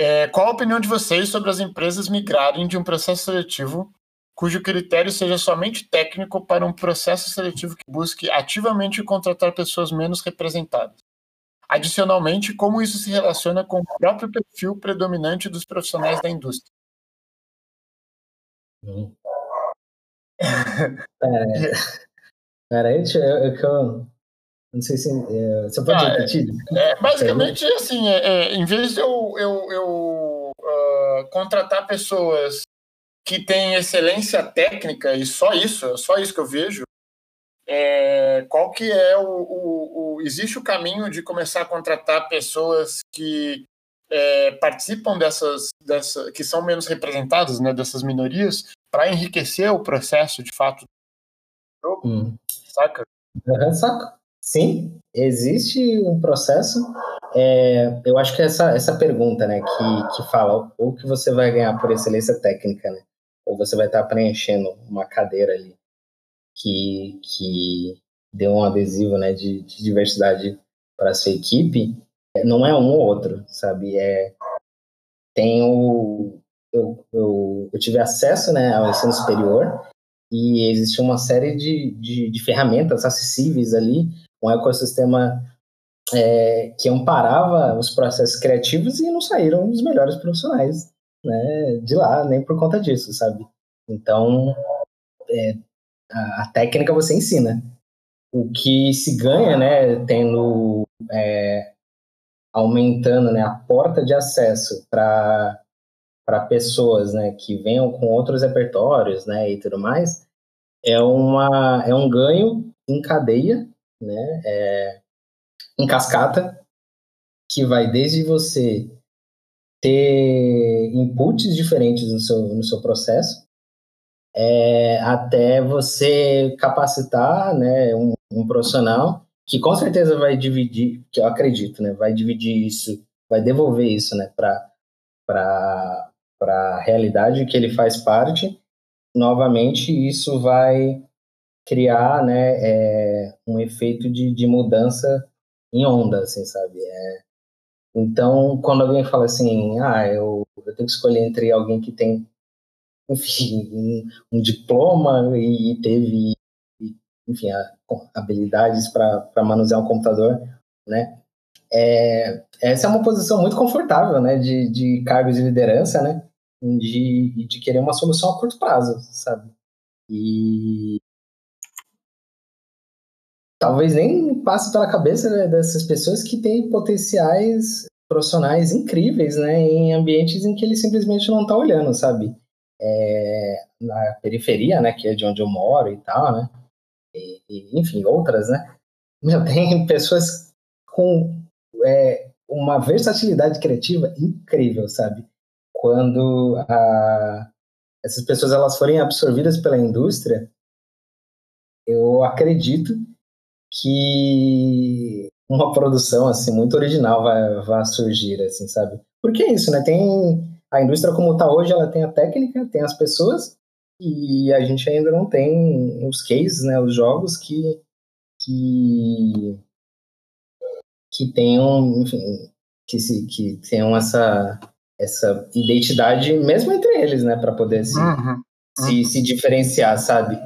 É, qual a opinião de vocês sobre as empresas migrarem de um processo seletivo cujo critério seja somente técnico para um processo seletivo que busque ativamente contratar pessoas menos representadas. Adicionalmente, como isso se relaciona com o próprio perfil predominante dos profissionais da indústria? Hum. é, peraí, eu, eu, eu, não sei se é, você pode ah, repetir. É, é, basicamente, assim, é, é, em vez de eu, eu, eu uh, contratar pessoas que tem excelência técnica e só isso, é só isso que eu vejo. É, qual que é o, o, o, existe o caminho de começar a contratar pessoas que é, participam dessas, dessa, que são menos representadas, né, dessas minorias, para enriquecer o processo de fato do jogo, hum. saca? Uhum, saca. Sim, existe um processo. É, eu acho que essa, essa pergunta, né, que, que fala o que você vai ganhar por excelência técnica, né? ou você vai estar preenchendo uma cadeira ali que, que deu um adesivo né, de, de diversidade para sua equipe, é, não é um ou outro, sabe? É, tem o, eu, eu, eu tive acesso né, ao ensino superior e existe uma série de, de, de ferramentas acessíveis ali, um ecossistema é, que amparava os processos criativos e não saíram os melhores profissionais né, de lá, nem por conta disso, sabe? Então, é, a, técnica você ensina. O que se ganha, né, tendo é, aumentando né, a porta de acesso para para pessoas, né, que venham com outros repertórios, né, e tudo mais, é uma é um ganho em cadeia, né, é, em cascata, que vai desde você ter inputs diferentes no seu, no seu processo, é, até você capacitar né, um, um, profissional que com certeza vai dividir, que eu acredito, né, vai dividir isso, vai devolver isso né, para a realidade que ele faz parte. Novamente, isso vai criar né, é, um efeito de, de mudança em onda, assim, sabe? É, então, quando alguém fala assim, ah, eu, eu tenho que escolher entre alguém que tem, enfim, um, um diploma e, e teve, enfim, a, habilidades para manusear um computador, né? É, essa é uma posição muito confortável, né, de, de cargos de liderança, né, de, de querer uma solução a curto prazo, sabe? E talvez nem passe pela cabeça né, dessas pessoas que têm potenciais profissionais incríveis, né, em ambientes em que ele simplesmente não está olhando, sabe? É, na periferia, né, que é de onde eu moro e tal, né? E, e, enfim, outras, né? Meu, tem pessoas com é, uma versatilidade criativa incrível, sabe? Quando a, essas pessoas elas forem absorvidas pela indústria, eu acredito que uma produção assim muito original vai, vai surgir, assim, sabe? Porque é isso, né? Tem a indústria como está hoje, ela tem a técnica, tem as pessoas e a gente ainda não tem os cases, né? Os jogos que que que tenham, enfim, que, se, que tenham essa, essa identidade mesmo entre eles, né, para poder se, uhum. se, se diferenciar, sabe?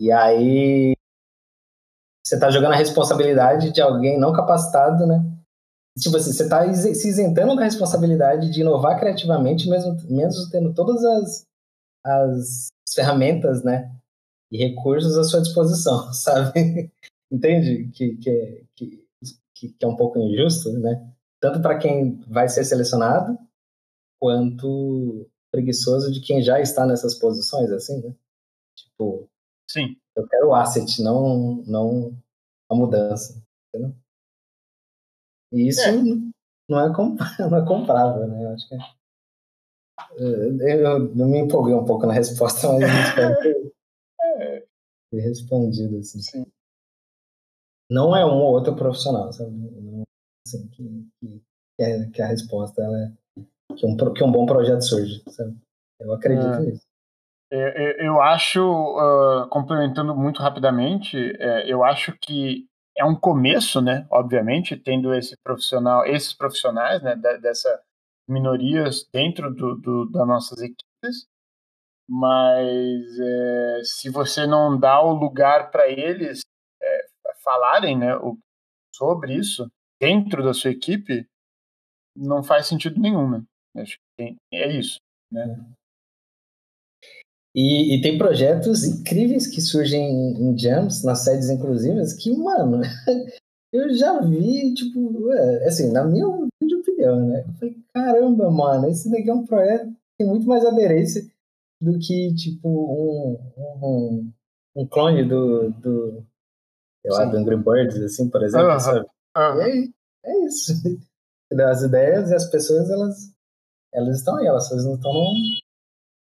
E aí você tá jogando a responsabilidade de alguém não capacitado, né? Tipo assim, você tá se isentando da responsabilidade de inovar criativamente, mesmo, mesmo tendo todas as, as ferramentas, né? E recursos à sua disposição, sabe? Entende? Que, que, que que, que é um pouco injusto, né? Tanto para quem vai ser selecionado, quanto preguiçoso de quem já está nessas posições, assim, né? Tipo, Sim. Eu quero o asset, não, não a mudança, entendeu? E isso é. não, é não é comprável, né? Eu acho que é, eu, eu me empolguei um pouco na resposta, mas espero ter, é. ter respondido assim. Sim não é um ou outro profissional, sabe? Assim, que, que, é, que, a resposta ela é que um, que um bom projeto surge, sabe? Eu acredito é. nisso. É, eu acho, uh, complementando muito rapidamente, é, eu acho que é um começo, né? Obviamente, tendo esse profissional, esses profissionais, né? dessa minorias dentro do, do, das nossas equipes, mas é, se você não dá o lugar para eles é, falarem né, o, sobre isso dentro da sua equipe, não faz sentido nenhum, né? Acho que tem, é isso, né? E, e, tem projetos incríveis que surgem em, em jams, nas sedes inclusivas, que, mano, eu já vi, tipo, é, assim, na minha opinião, né? Eu falei, caramba, mano, esse daqui é um projeto que tem muito mais aderência do que, tipo, um, um, um clone do, do, sei lá, do Angry Birds, assim, por exemplo, uhum. sabe? Uhum. Aí, é isso. As ideias e as pessoas, elas, elas estão aí, elas não estão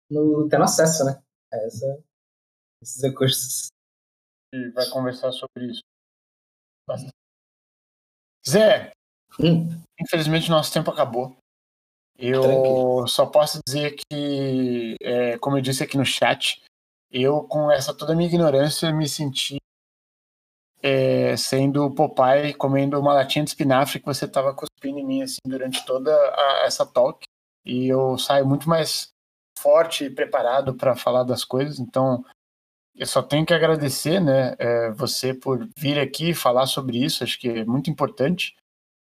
no, tendo acesso, né? A essa, esses recursos. E vai conversar sobre isso. Bastante. Zé, hum. infelizmente nosso tempo acabou. Eu Tranquilo. só posso dizer que, é, como eu disse aqui no chat, eu, com essa toda a minha ignorância, me senti é, sendo o Popeye comendo uma latinha de espinafre que você estava cuspindo em mim assim durante toda a, essa talk. E eu saio muito mais forte e preparado para falar das coisas. Então, eu só tenho que agradecer, né, é, você por vir aqui falar sobre isso. Acho que é muito importante.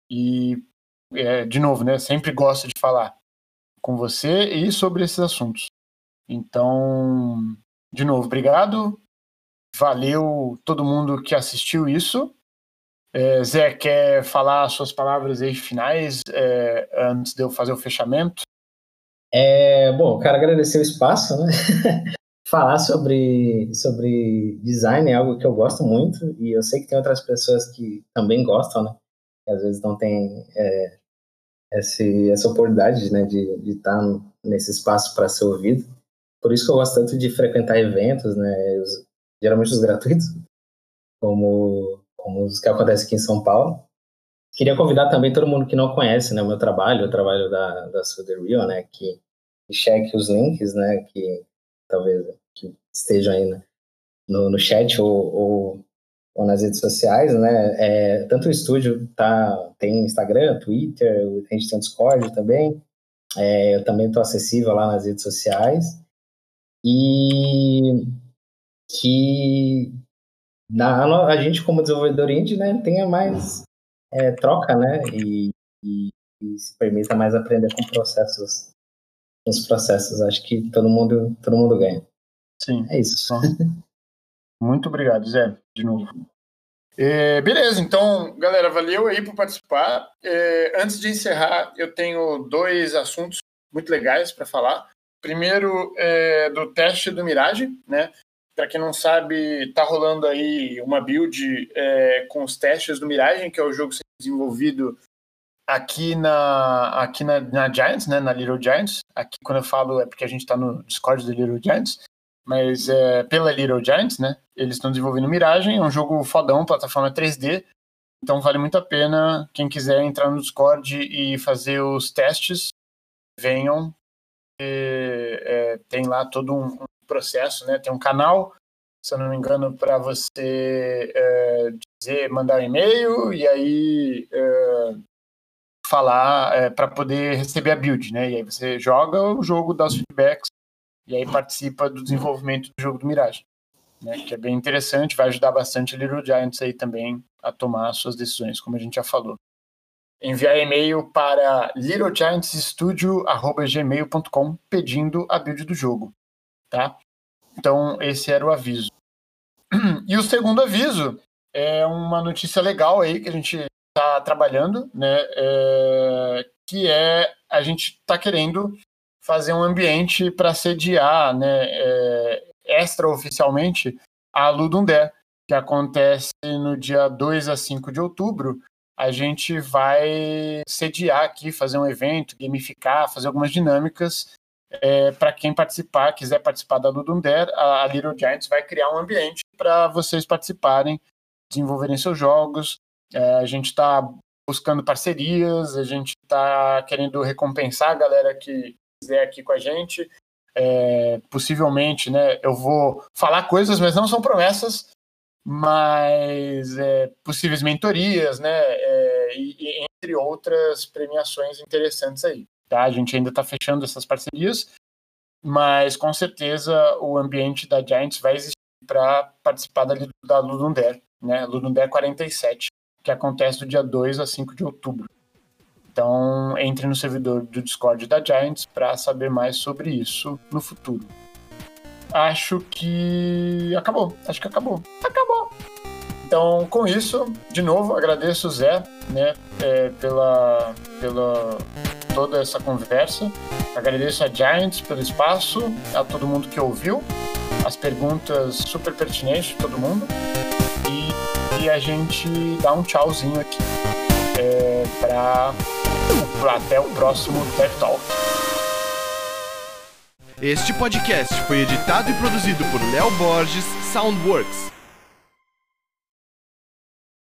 E, é, de novo, né, sempre gosto de falar com você e sobre esses assuntos. Então, de novo, obrigado. Valeu todo mundo que assistiu isso. É, Zé, quer falar suas palavras aí finais é, antes de eu fazer o fechamento? É, bom, quero agradecer o espaço, né? falar sobre, sobre design é algo que eu gosto muito e eu sei que tem outras pessoas que também gostam, né? Que às vezes não tem é, esse, essa oportunidade né, de, de estar nesse espaço para ser ouvido. Por isso que eu gosto tanto de frequentar eventos, né? Os, geralmente os gratuitos, como, como os que acontecem aqui em São Paulo. Queria convidar também todo mundo que não conhece né, o meu trabalho, o trabalho da, da Rio, né, que, que cheque os links, né, que talvez que estejam aí no, no chat ou, ou ou nas redes sociais, né? É, tanto o estúdio tá, tem Instagram, Twitter, a gente tem Discord também. É, eu também estou acessível lá nas redes sociais. E que na, a gente, como desenvolvedor indie, né, tenha mais é, troca, né? E, e, e, se permita mais aprender com processos, os processos. Acho que todo mundo, todo mundo ganha. Sim. É isso. Muito obrigado, Zé, de novo. É, beleza, então, galera, valeu aí por participar. É, antes de encerrar, eu tenho dois assuntos muito legais para falar. Primeiro é do teste do Mirage, né? Para quem não sabe, tá rolando aí uma build é, com os testes do Mirage, que é o jogo sendo desenvolvido aqui na aqui na, na, Giants, né? Na Little Giants. Aqui quando eu falo é porque a gente está no Discord do Little Giants mas é, pela Little Giants, né? Eles estão desenvolvendo Miragem, é um jogo fodão, plataforma 3D, então vale muito a pena quem quiser entrar no Discord e fazer os testes, venham. E, é, tem lá todo um, processo, né? Tem um canal, se eu não me engano, para você é, dizer, mandar um e-mail e aí é, falar é, para poder receber a build, né? E aí você joga o jogo, dá os feedbacks e aí participa do desenvolvimento do jogo do Mirage, né, que é bem interessante, vai ajudar bastante a Little Giants aí também a tomar suas decisões, como a gente já falou. Enviar e-mail para littlegiantsstudio.gmail.com pedindo a build do jogo, tá? Então, esse era o aviso. E o segundo aviso é uma notícia legal aí que a gente está trabalhando, né? É, que é a gente está querendo fazer um ambiente para sediar, né, é, extraoficialmente, a Ludundé, que acontece no dia 2 a 5 de outubro. A gente vai sediar aqui, fazer um evento, gamificar, fazer algumas dinâmicas. É, para quem participar, quiser participar da Ludundé, a, a Little Giants vai criar um ambiente para vocês participarem, desenvolverem seus jogos. É, a gente está buscando parcerias, a gente está querendo recompensar a galera que quiser aqui com a gente. É, possivelmente, né, eu vou falar coisas, mas não são promessas, mas é, possíveis mentorias, né, é, e, e, entre outras premiações interessantes aí. Tá? A gente ainda está fechando essas parcerias, mas com certeza o ambiente da Giants vai existir para participar da, da Ludundare, né, Ludundare 47, que acontece do dia 2 a 5 de outubro. Então, entre no servidor do Discord da Giants para saber mais sobre isso no futuro. Acho que acabou. Acho que acabou. Acabou. Então, com isso, de novo, agradeço o Zé, né, é, pela, pela toda essa conversa. Agradeço a Giants pelo espaço, a todo mundo que ouviu, as perguntas super pertinentes de todo mundo. E, e a gente dá um tchauzinho aqui é, para até o próximo TED Talk. Este podcast foi editado e produzido por Léo Borges Soundworks.